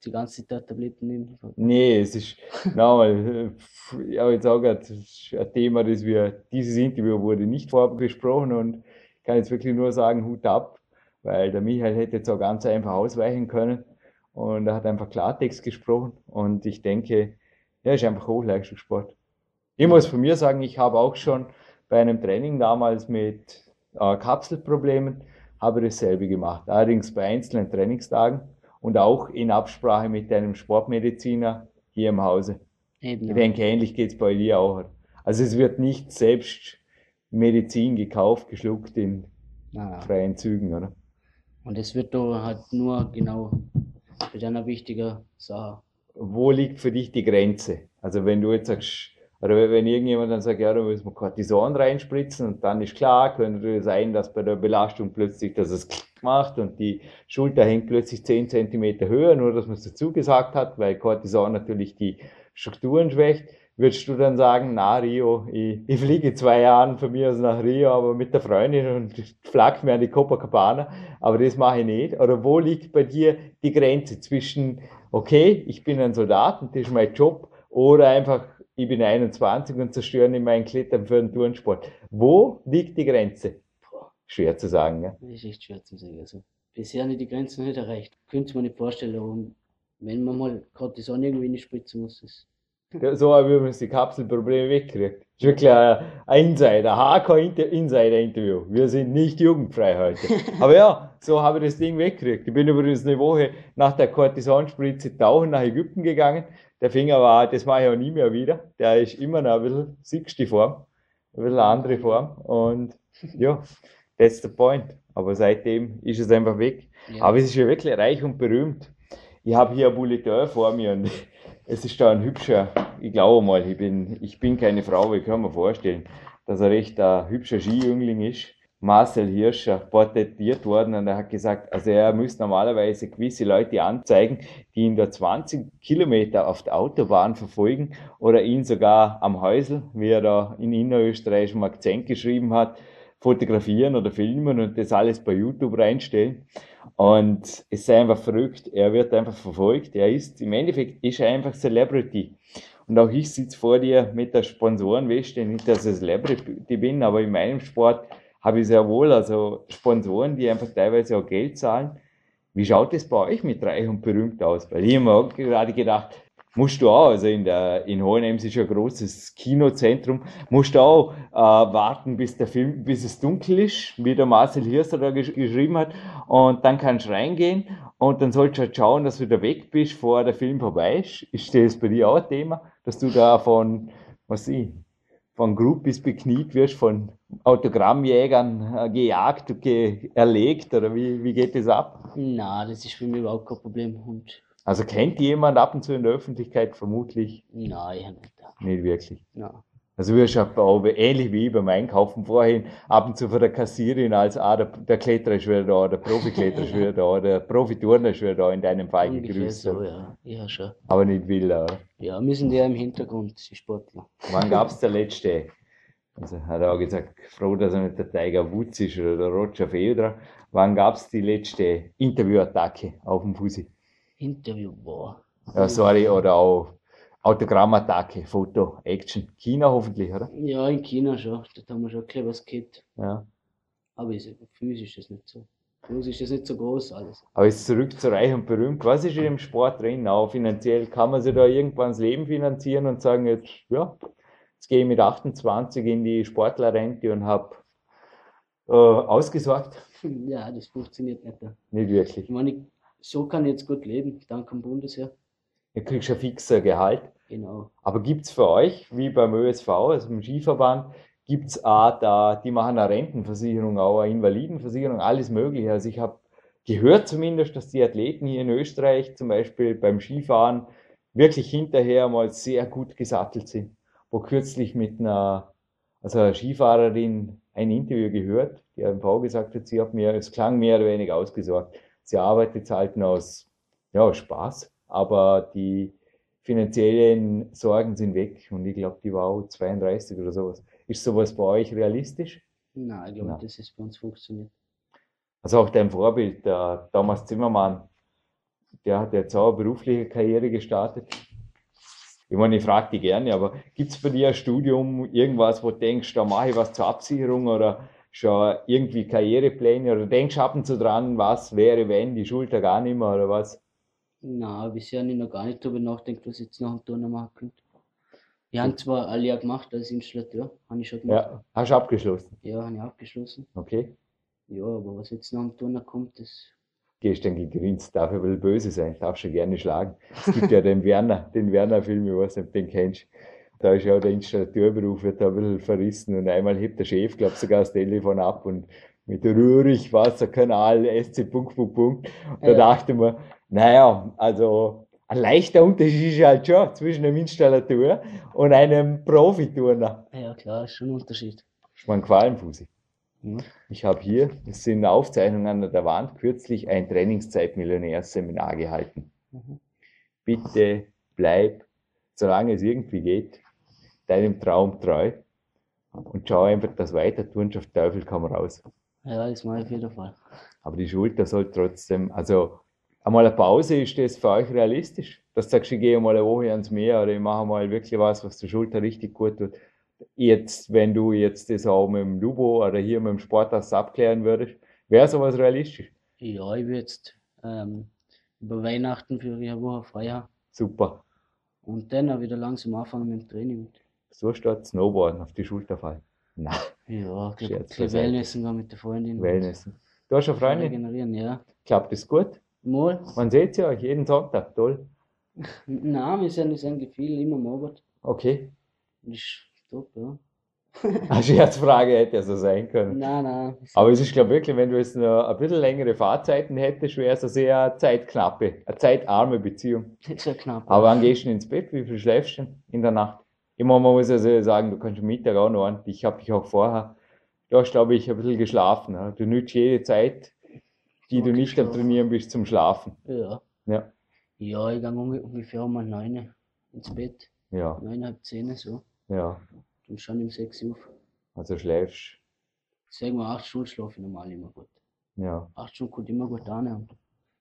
die ganze Zeit Tabletten nehmen. Nee, es ist, nochmal, ja, jetzt auch gerade, ein Thema, das wir, dieses Interview wurde nicht vorab besprochen und ich kann jetzt wirklich nur sagen, Hut ab, weil der Michael hätte jetzt auch ganz einfach ausweichen können und er hat einfach Klartext gesprochen und ich denke, ja, ist einfach Hochleistungssport. Ich muss von mir sagen, ich habe auch schon bei einem Training damals mit äh, Kapselproblemen, habe dasselbe gemacht. Allerdings bei einzelnen Trainingstagen und auch in Absprache mit einem Sportmediziner hier im Hause. Eben, Ich ja. denke, ähnlich geht es bei dir auch. Also es wird nicht selbst Medizin gekauft, geschluckt in nein. freien Zügen, oder? Und es wird da halt nur genau für deine wichtige Sache. Wo liegt für dich die Grenze? Also wenn du jetzt sagst, oder wenn irgendjemand dann sagt, ja, da müssen wir Cortison reinspritzen und dann ist klar, könnte sein, dass bei der Belastung plötzlich, dass es macht und die Schulter hängt plötzlich 10 Zentimeter höher, nur dass man es dazu gesagt hat, weil Cortison natürlich die Strukturen schwächt. Würdest du dann sagen, na Rio, ich, ich fliege zwei Jahren von mir aus nach Rio, aber mit der Freundin und flag mir an die Copacabana, aber das mache ich nicht. Oder wo liegt bei dir die Grenze zwischen, okay, ich bin ein Soldat und das ist mein Job, oder einfach, ich bin 21 und zerstöre nicht meinen Klettern für den Turnsport. Wo liegt die Grenze? Schwer zu sagen, ja. Das ist echt schwer zu sagen. Also, bisher nicht die Grenzen nicht erreicht. Könnte man nicht vorstellen, aber wenn man mal Cortison irgendwie in die Spritze muss, ist So haben wir übrigens die Kapselprobleme weggekriegt. Das ist wirklich ein ein Insider, Hardcore-Insider-Interview. Wir sind nicht jugendfrei heute. Aber ja, so habe ich das Ding weggekriegt. Ich bin übrigens eine Woche nach der Cortisonspritze tauchen nach Ägypten gegangen. Der Finger war, das mache ich auch nie mehr wieder. Der ist immer noch ein bisschen, die Form? Ein bisschen andere Form. Und ja, that's the point. Aber seitdem ist es einfach weg. Ja. Aber es ist ja wirklich reich und berühmt. Ich habe hier ein Bulletin vor mir und es ist da ein hübscher, ich glaube mal, ich bin, ich bin keine Frau, aber ich kann mir vorstellen, dass er recht ein hübscher Skijüngling ist. Marcel Hirscher porträtiert worden und er hat gesagt, also er muss normalerweise gewisse Leute anzeigen, die ihn da 20 Kilometer auf der Autobahn verfolgen oder ihn sogar am Häusl, wie er da in innerösterreichischem Akzent geschrieben hat, fotografieren oder filmen und das alles bei YouTube reinstellen. Und es sei einfach verrückt, er wird einfach verfolgt, er ist, im Endeffekt ist er einfach Celebrity. Und auch ich sitze vor dir mit der Sponsorenweste, nicht, dass ich Celebrity bin, aber in meinem Sport habe ich sehr wohl, also Sponsoren, die einfach teilweise auch Geld zahlen. Wie schaut es bei euch mit Reich und Berühmt aus? Weil ich habe mir auch gerade gedacht, musst du auch, also in der, in Hohenems ist ja ein großes Kinozentrum, musst du auch äh, warten, bis der Film, bis es dunkel ist, wie der Marcel Hirster da gesch geschrieben hat, und dann kannst du reingehen und dann sollst du halt schauen, dass du da weg bist, bevor der Film vorbei ist. Ist das bei dir auch ein Thema, dass du da von, was ich, von Groupies bekniet wirst, von Autogrammjägern äh, gejagt, ge erlegt, oder wie, wie geht das ab? Na, das ist für mich überhaupt kein Problem. Und Also kennt jemand ab und zu in der Öffentlichkeit vermutlich nein, nicht. nicht wirklich. Ja. Also wir schauen auch ähnlich wie beim Einkaufen vorhin ab und zu von der Kassierin als ah, der, der Kletterer ist wieder da, der Profikletterer ist wieder da, der Profiturner ist wieder da, in deinem Fall gegrüßt. so, ja. Ja, schon. Aber nicht will, oder? Ja, wir sind ja im Hintergrund, die Sportler. Wann gab es der letzte? Also hat er auch gesagt, froh, dass er nicht der Tiger Woods ist oder der Roger Federer. Wann gab es die letzte Interviewattacke auf dem Fusi? Interview, boah. Ja, sorry, oder auch Autogrammattacke, Foto, Action. China hoffentlich, oder? Ja, in China schon. Dort haben wir schon ein was gehabt. Ja. Aber ist, physisch ist das nicht so. Uns ist das nicht so groß alles. Aber jetzt zurück zu reich und berühmt. Was ist in dem Sport drin? Auch finanziell kann man sich da irgendwann das Leben finanzieren und sagen jetzt, ja, jetzt gehe ich mit 28 in die Sportlerrente und habe äh, ausgesorgt. Ja, das funktioniert nicht. Nicht wirklich. Ich meine, ich, so kann ich jetzt gut leben, dank dem Bundesheer. Ihr kriegt ein fixer Gehalt. Genau. Aber gibt es für euch, wie beim ÖSV, also im Skiverband, gibt es auch da, die machen eine Rentenversicherung, auch eine Invalidenversicherung, alles mögliche. Also ich habe gehört zumindest, dass die Athleten hier in Österreich zum Beispiel beim Skifahren wirklich hinterher mal sehr gut gesattelt sind. Wo kürzlich mit einer, also einer Skifahrerin ein Interview gehört, die MV gesagt hat, sie hat mir, es klang mehr oder weniger ausgesorgt. Sie arbeitet halt nur aus, ja, Spaß, aber die finanziellen Sorgen sind weg und ich glaube, die war auch 32 oder sowas. Ist sowas bei euch realistisch? Nein, ich glaube, Nein. dass es bei uns funktioniert. Also auch dein Vorbild, der Thomas Zimmermann, der hat jetzt auch eine berufliche Karriere gestartet. Ich meine, ich frage dich gerne, aber gibt es bei dir ein Studium, irgendwas, wo du denkst, da mache ich was zur Absicherung oder schon irgendwie Karrierepläne oder denkst ab und zu dran, was wäre, wenn die Schulter gar nicht mehr oder was? Nein, bisher habe ich noch gar nicht darüber nachgedacht, was ich jetzt noch einen Turner machen könnte. Ich habe zwar alle Jahr gemacht als Installateur, habe ich schon gemacht. Ja, hast du abgeschlossen. Ja, habe ich abgeschlossen. Okay. Ja, aber was jetzt noch am Turner kommt, das. Gehst dann gegrinst, darf ein bisschen böse sein, darf schon gerne schlagen. Es gibt ja den Werner, den Werner-Film, ich weiß nicht, du den kennst. Da ist ja auch der Installateurberuf, wird da ein bisschen verrissen und einmal hebt der Chef, glaube sogar das Telefon ab und mit Rührig Wasserkanal, SC Punkt, Punkt, Punkt. Da Ja. dachte man, naja, also ein leichter Unterschied ist halt schon zwischen einem Installateur und einem Profiturner. Ja, klar, ist schon ein Unterschied. Ich meine, Qualenfusi. Ja. Ich habe hier, es sind Aufzeichnungen an der Wand, kürzlich ein Trainingszeitmillionärseminar gehalten. Mhm. Bitte bleib, solange es irgendwie geht, deinem Traum treu und schau einfach, dass weiter tun, auf Teufel komm raus. Ja, das mache ich auf jeden Fall. Aber die Schulter soll trotzdem, also einmal eine Pause, ist das für euch realistisch? Dass du sagst, ich gehe mal eine Woche ans Meer oder ich mache mal wirklich was, was der Schulter richtig gut tut. Jetzt, wenn du jetzt das auch mit dem Lubo oder hier mit dem Sportarzt abklären würdest, wäre sowas realistisch? Ja, ich will jetzt ähm, über Weihnachten für eine Woche frei haben Super. und dann auch wieder langsam anfangen mit dem Training. So statt Snowboarden auf die Schulter fallen. Na, Ja, ich glaube. Wellnessen gehen mit der Freundin. und Wellness. Du hast eine Freundin? Regenerieren, ja. Klappt das gut? Mal. Man sieht sie euch jeden Sonntag. Toll. Nein, wir sind, wir sind viel immer am. Okay. Das ist top, ja. Eine Scherzfrage hätte ja so sein können. Nein, nein. Aber es ist, glaube ich, wirklich, wenn du jetzt noch ein bisschen längere Fahrzeiten hättest, wäre es eine sehr zeitknappe, eine zeitarme Beziehung. Ja knapp. Aber wann gehst du ins Bett? Wie viel schläfst du in der Nacht? Immer, man muss also sagen, du kannst am Mittag auch noch ordentlich. Ich habe dich auch vorher, du hast, glaube ich, ein bisschen geschlafen. Ja. Du nützt jede Zeit, die du nicht am. Trainieren bist, zum Schlafen. Ja. Ja. Ja, ich gehe unge- ungefähr um neun ins Bett. Ja, Neun, halb zehn so. ja. Und schon um sechs Uhr. auf. Also schläfst. Sagen wir, acht Stunden schlafe ich normal immer gut. Ja. Acht Stunden kommt immer gut an. Und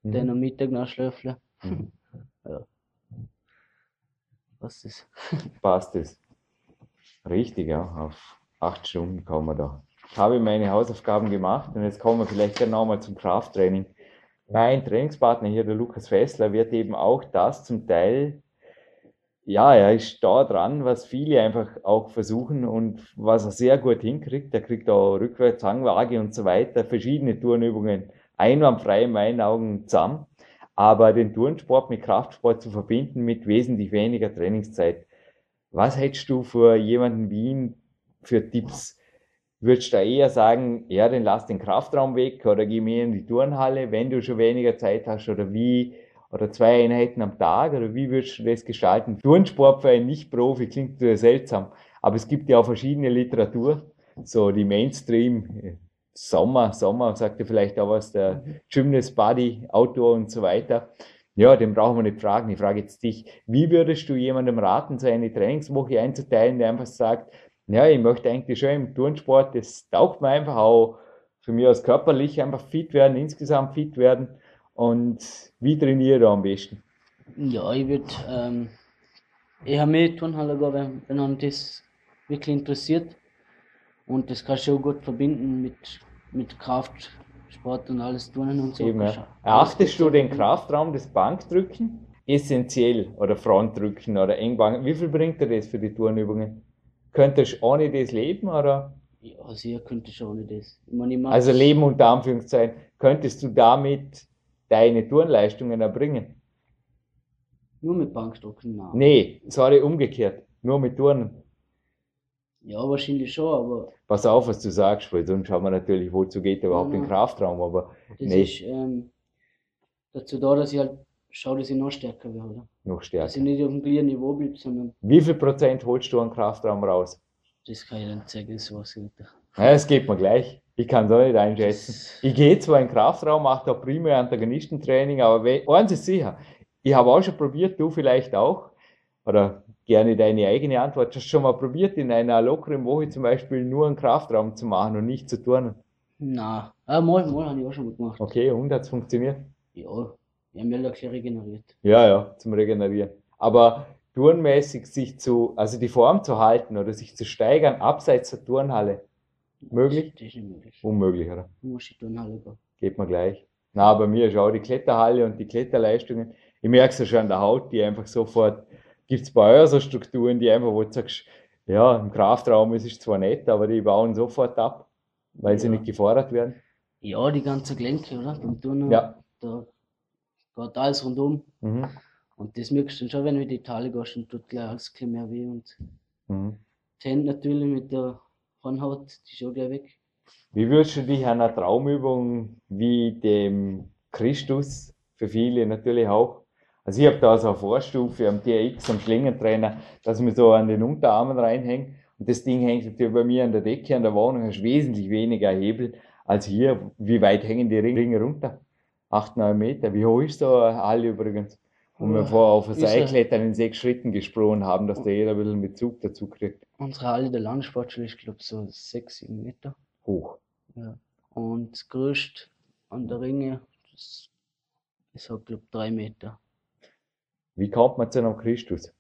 Mhm. dann am Mittag noch schlafen. Mhm. ja. Was ist passt es. Richtig, ja. Auf acht Stunden kommen wir da. Ich habe meine Hausaufgaben gemacht und jetzt kommen wir vielleicht genau mal zum Krafttraining. Mein Trainingspartner hier, der Lukas Fessler, wird eben auch das zum Teil, ja, er ist da dran, was viele einfach auch versuchen und was er sehr gut hinkriegt. Er kriegt auch rückwärts Hangwaage und so weiter, verschiedene Turnübungen einwandfrei in meinen Augen zusammen. Aber den Turnsport mit Kraftsport zu verbinden mit wesentlich weniger Trainingszeit. Was hättest du für jemanden wie ihn für Tipps? Würdest du da eher sagen, ja, dann lass den Kraftraum weg oder geh mehr in die Turnhalle, wenn du schon weniger Zeit hast oder wie, oder zwei Einheiten am Tag oder wie würdest du das gestalten? Turnsport für einen Nicht-Profi klingt seltsam, aber es gibt ja auch verschiedene Literatur, so die Mainstream, Sommer, Sommer sagt ja vielleicht auch was, der Gymnast Body, Outdoor und so weiter. Ja, den brauchen wir nicht fragen. Ich frage jetzt dich, wie würdest du jemandem raten, so eine Trainingswoche einzuteilen, der einfach sagt, ja, ich möchte eigentlich schon im Turnsport, das taugt mir einfach auch für mich als körperlich einfach fit werden, insgesamt fit werden. Und wie trainiere ich da am besten? Ja, ich würde ähm, eher mehr Turnhalle gehen, wenn, wenn einem das wirklich interessiert. Und das kannst du auch gut verbinden mit, mit Kraft, Sport und alles tun und so. Eben, ja. Erachtest du den Kraftraum des Bankdrücken essentiell oder Frontdrücken oder Engbank? Wie viel bringt dir das für die Turnübungen? Könntest du ohne das leben oder? Ja, also ihr könnt schon nicht das. Ich meine, ich Also leben unter Anführungszeichen. Könntest du damit deine Turnleistungen erbringen? Nur mit Bankdrücken, nein. Nee, sorry, umgekehrt. Nur mit Turnen. Ja, wahrscheinlich schon, aber Pass auf, was du sagst, weil sonst schauen wir natürlich, wozu geht überhaupt Ja, den. Kraftraum, aber das Nee. ist ähm, dazu da, dass ich halt schaue, dass ich noch stärker werde, oder? noch Dass ich stärker. nicht auf dem gleichen Niveau bleibe, sondern Wie viel Prozent holst du an Kraftraum raus? das kann ich dann zeigen, das weiß ich nicht. Ja, das geht mir gleich. Ich kann es auch nicht einschätzen. Ich gehe zwar in den Kraftraum, mache da primär Antagonistentraining, aber eins ist sicher, ich habe auch schon probiert, du vielleicht auch, oder gerne deine eigene Antwort, hast du schon mal probiert, in einer lockeren Woche zum Beispiel nur einen Kraftraum zu machen und nicht zu turnen? Na, ah, mal, mal habe ich auch schon mal gemacht. Okay, und hat es funktioniert? Ja, wir haben ja regeneriert. Ja, ja, zum Regenerieren. Aber turnmäßig sich zu, also die Form zu halten oder sich zu steigern, abseits der Turnhalle, möglich? Das ist nicht möglich. Unmöglich, oder? Du musst die Turnhalle gehen. Geht mir gleich. Na, bei mir ist auch die Kletterhalle und die Kletterleistungen. Ich merke es ja schon an der Haut, die einfach sofort, gibt es bei euch so Strukturen, die einfach, wo du sagst, ja, im Kraftraum ist es zwar nett, aber die bauen sofort ab, weil sie Ja. nicht gefordert werden. Ja, die ganzen Gelenke, oder? Beim Turnen, Ja. da geht alles rundum. Mhm. Und das merkst du dann schon, wenn du in die Italien gehst und tut gleich alles ein mehr weh. Und Mhm. die Hände natürlich mit der Hornhaut, die ist auch gleich weg. Wie würdest du dich einer Traumübung wie dem Christus, für viele natürlich auch, also ich habe da so eine Vorstufe am TRX, am Schlingentrainer, dass man so an den Unterarmen reinhängt und das Ding hängt natürlich bei mir an der Decke, an der Wohnung, hast wesentlich weniger Hebel als hier. Wie weit hängen die Ringe runter? Acht, neun Meter. Wie hoch ist so eine Halle übrigens? Und wir Ja, vorher auf er- Seilklettern in sechs Schritten gesprochen haben, dass da jeder ein bisschen Bezug dazu kriegt. Unsere Halle der Landsportschule ist, glaube ich, so 6, 7 Meter. Hoch. Ja. Und das größte an der Ringe, das ist halt, glaube ich, 3 Meter. Wie kommt man zu einem Christus?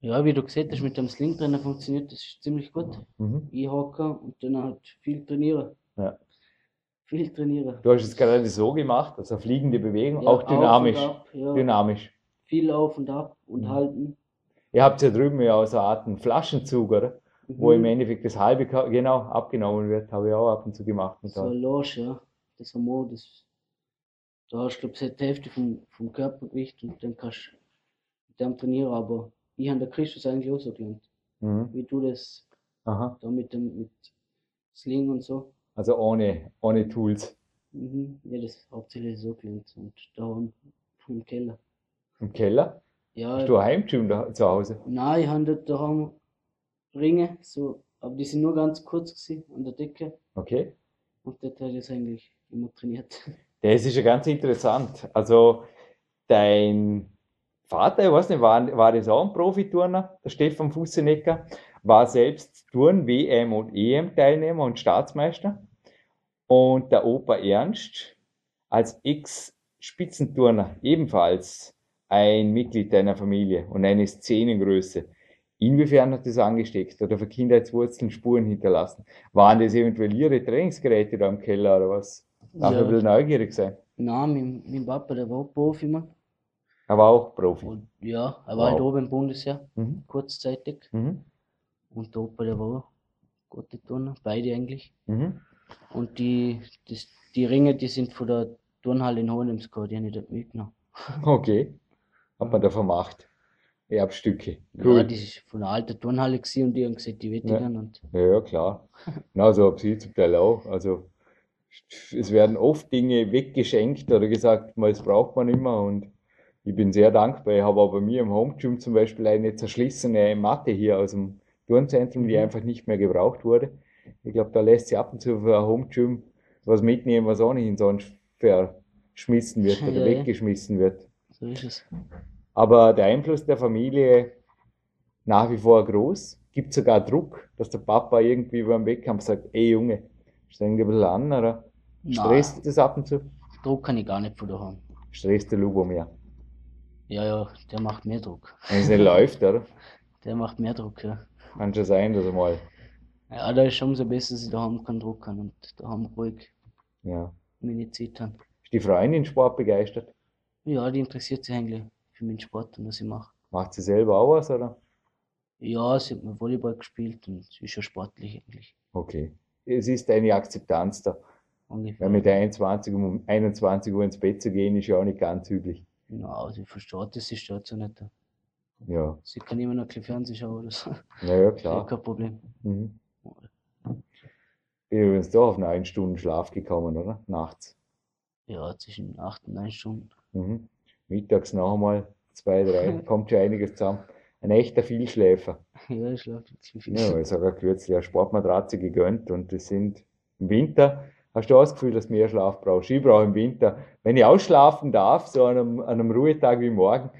Ja, wie du gesehen hast, mit dem Slingtrainer funktioniert das ziemlich gut. Mhm. Einhaken und dann halt viel trainieren. Ja. Viel trainieren. Du hast es gerade so gemacht, also fliegende Bewegung, Ja, auch dynamisch. ab, ja. Dynamisch. Viel auf und ab und Mhm. halten. Ihr habt ja drüben ja so eine Art einen Flaschenzug, oder? Wo im Mhm. Endeffekt das halbe genau abgenommen wird, habe ich auch ab und zu gemacht. Und So so. ein Loge, ja. Das haben wir, das, da hast du, glaube ich, die Hälfte vom, vom Körpergewicht und dann kannst du mit dem trainieren, aber ich habe der Christus eigentlich auch so gelernt. Mhm. Wie du das Aha. da mit dem, mit Sling und so. Also ohne, ohne Tools Mhm. Ja, das hauptsächlich so gelernt und da im Keller. im Keller. Ja, Hast du ein Heimgym da zu Hause? nein, ich habe dort daheim Ringe, so, aber die sind nur ganz kurz gewesen an der Decke Okay. und dort habe ich das eigentlich immer trainiert. Das ist ja ganz interessant. Also dein Vater, ich weiß nicht, war, war das auch ein Profiturner, der Stefan Fussenecker, war selbst Turn, WM und EM-Teilnehmer und Staatsmeister. Und der Opa Ernst als Ex-Spitzenturner ebenfalls ein Mitglied deiner Familie und eine Szenengröße. Inwiefern hat das angesteckt oder für Kindheitswurzeln Spuren hinterlassen? Waren das eventuell ihre Trainingsgeräte da im Keller oder was? Ich ein bisschen neugierig sein? Nein, mein, mein Papa, der war auch Profi, Mann. Er war auch Profi. Und ja, er war halt Wow. oben im Bundesheer, Mhm. kurzzeitig. Mhm. Und der Opa, der war auch gute Turner, beide eigentlich. Mhm. Und die, das, die Ringe, die sind von der Turnhalle in Hohenemsgau, die habe ich dort mitgenommen. Okay. Hat man da vermacht. Erbstücke. Ja, Cool. die ist von der alten Turnhalle gewesen und die haben gesagt, die will ich Ja. Und Ja, ja, klar. Na, so habe ich zum Teil auch. Also, es werden oft Dinge weggeschenkt oder gesagt, mal, das braucht man immer und ich bin sehr dankbar. Ich habe auch bei mir im Home Gym zum Beispiel eine zerschlissene Matte hier aus dem Turnzentrum, die Mhm. einfach nicht mehr gebraucht wurde. Ich glaube, da lässt sich ab und zu für ein Home Gym was mitnehmen, was ohnehin sonst verschmissen wird oder Ja, ja. weggeschmissen wird. so ist es. Aber der Einfluss der Familie nach wie vor groß. Gibt sogar Druck, dass der Papa irgendwie beim Wettkampf sagt, ey Junge, streng dich ein bisschen an, oder stresst Nein, das ab und zu? Druck kann ich gar nicht von daheim. Stresst der Lubo mehr. Ja, ja, der macht mehr Druck. Wenn es nicht läuft, oder? Der macht mehr Druck, ja. Kann schon sein, dass er mal. Ja, da ist schon umso besser, dass ich daheim keinen Druck kann und daheim ruhig. Ja. meine Zeit habe. Ist die Freundin Sport begeistert? Ja, die interessiert sich eigentlich für meinen Sport und was ich mache. Macht sie selber auch was, oder? Ja, sie hat mal Volleyball gespielt und sie ist schon sportlich eigentlich. Okay. Es ist eine Akzeptanz da. Ungefähr. Weil mit 21 um 21 Uhr ins Bett zu gehen, ist ja auch nicht ganz üblich. Ja, sie versteht das, sie stört so nicht. Ja, Sie kann immer noch ein bisschen Fernsehen schauen oder so. naja, Ja, klar. kein Problem. Mhm. Bin übrigens doch auf neun Stunden Schlaf gekommen, oder? Nachts. Ja, zwischen 8 und 9 Stunden. Mhm. Mittags noch einmal zwei, drei, kommt schon einiges zusammen. Ein echter Vielschläfer. Ja, ich schlafe wirklich viel. Ja, ich sage auch kürzlich eine Sportmatratze gegönnt und das sind im Winter, hast du auch das Gefühl, dass mehr Schlaf brauchst? Ich brauche im Winter, wenn ich ausschlafen darf, so an einem, an einem Ruhetag wie morgen,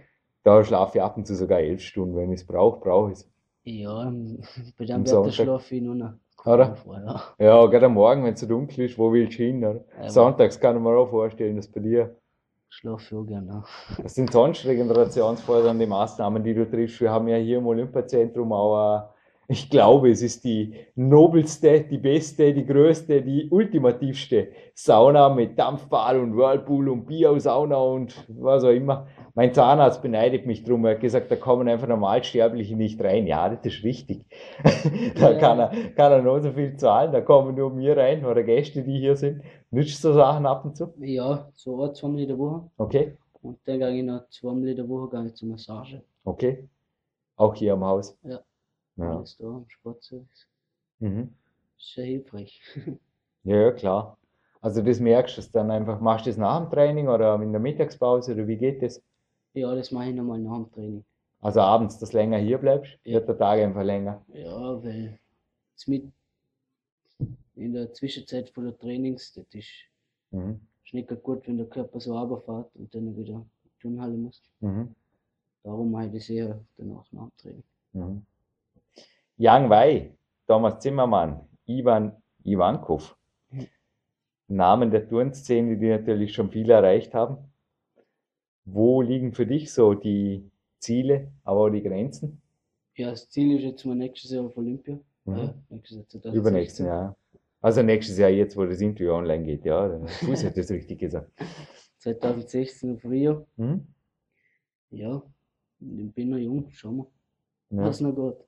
da schlafe ich ab und zu sogar elf Stunden. Wenn ich es brauche, brauche ich es. Ja, bei dem Wetter schlafe ich nur noch. Oder? Vor, ja. Ja, gerade am Morgen, wenn es so dunkel ist, wo willst du hin? Oder? Ja, Sonntags kann ich mir auch vorstellen, dass bei dir Schlafe auch gerne. Was sind sonst regenerationsfördernde Maßnahmen, die du triffst? Wir haben ja hier im Olympiazentrum auch, ich glaube, es ist die nobelste, die beste, die größte, die ultimativste Sauna mit Dampfbad und Whirlpool und Biosauna und was auch immer. Mein Zahnarzt beneidet mich drum. Er hat gesagt, da kommen einfach Normalsterbliche nicht rein. Ja, das ist richtig. da Ja. kann er, kann er noch so viel zahlen. Da kommen nur wir rein oder Gäste, die hier sind. Nützt so Sachen ab und zu? ja, so ein, zweimal in der Woche. Okay, Und dann gehe ich noch zweimal in der Woche gehe ich zur Massage. okay. Auch hier am Haus. Ja. Ja. Alles da im Sportservice. Mhm. Ist sehr hilfreich. Ja, ja, klar. Also das merkst du dann einfach. Machst du das nach dem Training oder in der Mittagspause oder wie geht das? Ja, das mache ich nochmal nach dem Training. Also abends, dass du länger hier bleibst, Ja. wird der Tag einfach länger. Ja, weil mit in der Zwischenzeit von der Trainings, das ist, Mhm. ist nicht gut, wenn der Körper so runterfährt und dann wieder die Turnhalle muss. Mhm. Darum mache ich das eher danach nach dem Training. Mhm. Yang Wei, Thomas Zimmermann, Ivan Ivankov. Namen der Turnszene, die natürlich schon viel erreicht haben. Wo liegen für dich so die Ziele, aber auch die Grenzen? Ja, das Ziel ist jetzt mal nächstes Jahr auf Olympia. Mhm. Ja, nächstes Jahr 2016. Übernächsten Jahr. Also nächstes Jahr jetzt, wo das Interview online geht, ja. Fuß hat das richtig gesagt. 2016 auf Rio. Mhm. Ja, ich bin noch jung, schauen wir, Ja. was noch geht.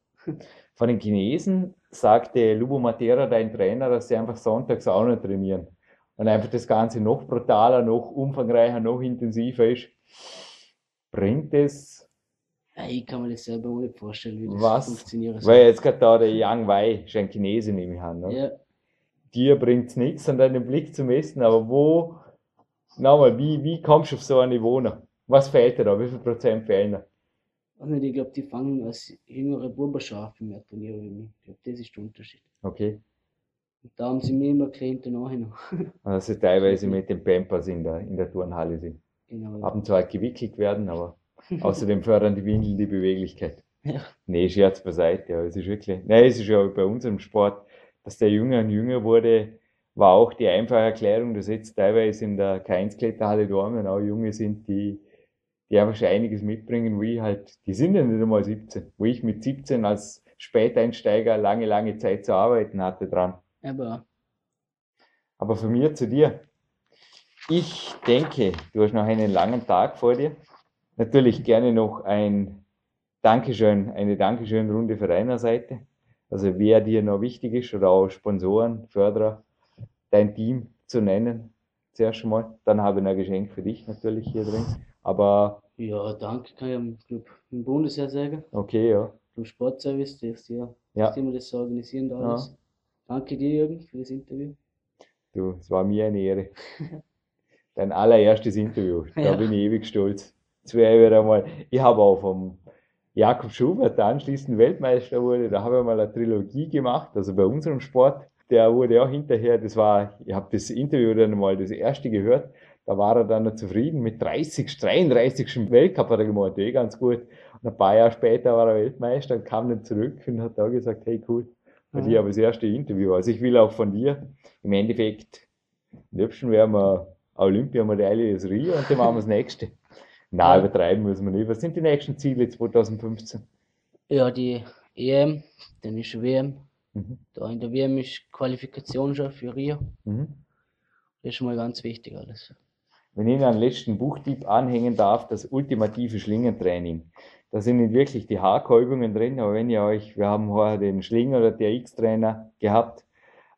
Von den Chinesen sagte Lubo Matera, dein Trainer, dass sie einfach sonntags auch noch trainieren. Und einfach das Ganze noch brutaler, noch umfangreicher, noch intensiver ist. Bringt es, Ja, ich kann mir das selber auch nicht vorstellen, wie das Was? funktionieren soll. weil jetzt gerade da der Yang Wei, ist ein Chinese, nehme ich an. Ne? Ja, Dir bringt es nichts, an deinem Blick zu messen, aber wo, nochmal, wie, wie kommst du auf so ein Niveau noch? Was fehlt dir da? Wie viel Prozent fehlen da? Weiß nicht, ich glaube, die fangen als jüngere Buben schon an, viel mehr trainieren wie mich. Ich glaube, das ist der Unterschied. Okay. Und da haben sie mir immer Klienten nachher. Also sie teilweise mit den Pampers in der, in der Turnhalle sind. genau. Ab und zu halt gewickelt werden, aber außerdem fördern die Windeln die Beweglichkeit. Ja. Nee, Scherz beiseite, ja, es ist wirklich, nein, es ist ja bei unserem Sport, dass der jünger und jünger wurde, war auch die einfache Erklärung, dass jetzt teilweise in der K1-Kletterhalle Dormen auch Junge sind, die, die einfach schon einiges mitbringen, wo ich halt, die sind ja nicht einmal 17, wo ich mit 17 als Späteinsteiger lange, lange Zeit zu arbeiten hatte dran. Aber Aber von mir zu dir. Ich denke, du hast noch einen langen Tag vor dir. Natürlich gerne noch ein Dankeschön, eine Dankeschön-Runde von deiner Seite. Also wer dir noch wichtig ist oder auch Sponsoren, Förderer, dein Team zu nennen. Zuerst mal. Dann habe ich ein Geschenk für dich natürlich hier drin. Aber ja, danke kann ich am Club im Bundesheer sagen. okay, ja. Vom Sportservice, das Jahr, Ja. dass die mir das so organisieren da alles. Danke dir, Jürgen, für das Interview. Du, es war mir eine Ehre. Dein allererstes Interview. Da Ja. bin ich ewig stolz. Wäre wieder mal. Ich habe auch vom Jakob Schubert, der anschließend Weltmeister wurde, da habe ich mal eine Trilogie gemacht, also bei unserem Sport. Der wurde auch hinterher, das war, ich habe das Interview dann mal das erste gehört, da war er dann noch zufrieden mit 30, 33. Weltcup hat er gemacht, eh ganz gut. Und ein paar Jahre später war er Weltmeister und kam dann zurück und hat da gesagt, hey cool, bei Mhm. dir aber das erste Interview. Also ich will auch von dir im Endeffekt, am liebsten wären wir Olympiamedaille das Rio und dann machen wir das nächste. Nein, Ja. übertreiben müssen wir nicht. Was sind die nächsten Ziele 2015? Ja, die EM, dann ist WM. Mhm. Da in der WM ist Qualifikation schon für Rio. Mhm. ist schon mal ganz wichtig alles. Wenn ich einen letzten Buchtipp anhängen darf, das ultimative Schlingentraining. Da sind nicht wirklich die Haarkäubungen drin, aber wenn ihr euch, wir haben vorher den Schlinger oder der X-Trainer gehabt,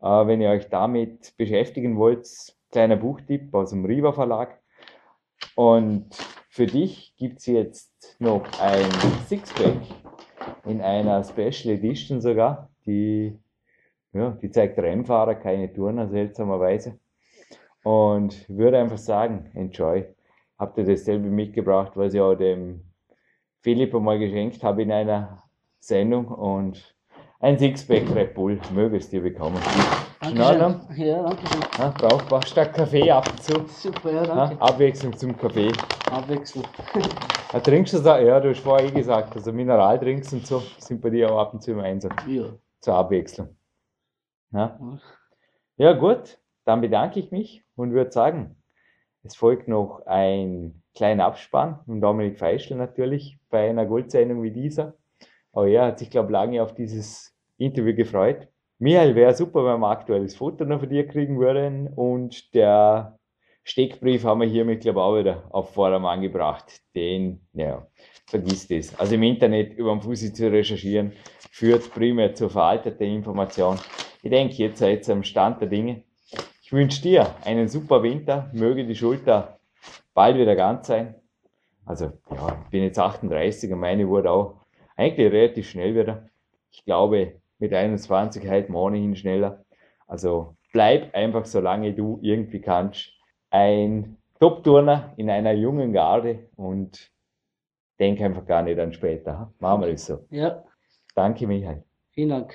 äh, wenn ihr euch damit beschäftigen wollt, kleiner Buchtipp aus dem Riva Verlag. Und für dich gibt es jetzt noch ein Sixpack in einer Special Edition sogar, die, ja, die zeigt Rennfahrer, keine Turner seltsamerweise. Und würde einfach sagen, enjoy. Habt ihr dasselbe mitgebracht, was ich auch dem Philipp einmal geschenkt habe in einer Sendung und ein Sixpack Red Bull mögest ihr bekommen. Dankeschön. Ja, danke schön. Ja, brauchbar statt Kaffee ab und zu. Super, ja, Ja, danke. Abwechslung zum Kaffee. Abwechslung. Ja, trinkst du das? Ja, du hast vorher eh gesagt, also Mineraldrinks und so sind bei dir auch ab und zu im Einsatz. Ja. Zur Abwechslung. Ja, ja gut, dann bedanke ich mich und würde sagen, es folgt noch ein kleiner Abspann und Dominik Feischl natürlich bei einer Goldsendung wie dieser. Aber er hat sich, glaube ich, lange auf dieses Interview gefreut. Michael, wäre super, wenn wir ein aktuelles Foto noch von dir kriegen würden und der Steckbrief haben wir hiermit, glaube ich, auch wieder auf Vordermann gebracht. Den, ja, vergiss das. Also im Internet über den Fusi zu recherchieren, führt primär zur veralteten Information. Ich denke, jetzt seid ihr am Stand der Dinge. Ich wünsche dir einen super Winter, möge die Schulter bald wieder ganz sein. Also, ja, ich bin jetzt 38 und meine wurde auch eigentlich relativ schnell wieder. Ich glaube, mit 21 halt morgen schneller. Also, bleib einfach, solange du irgendwie kannst, ein Top-Turner in einer jungen Garde und denk einfach gar nicht an später. Machen wir das so. Ja, Danke, Michael. vielen Dank.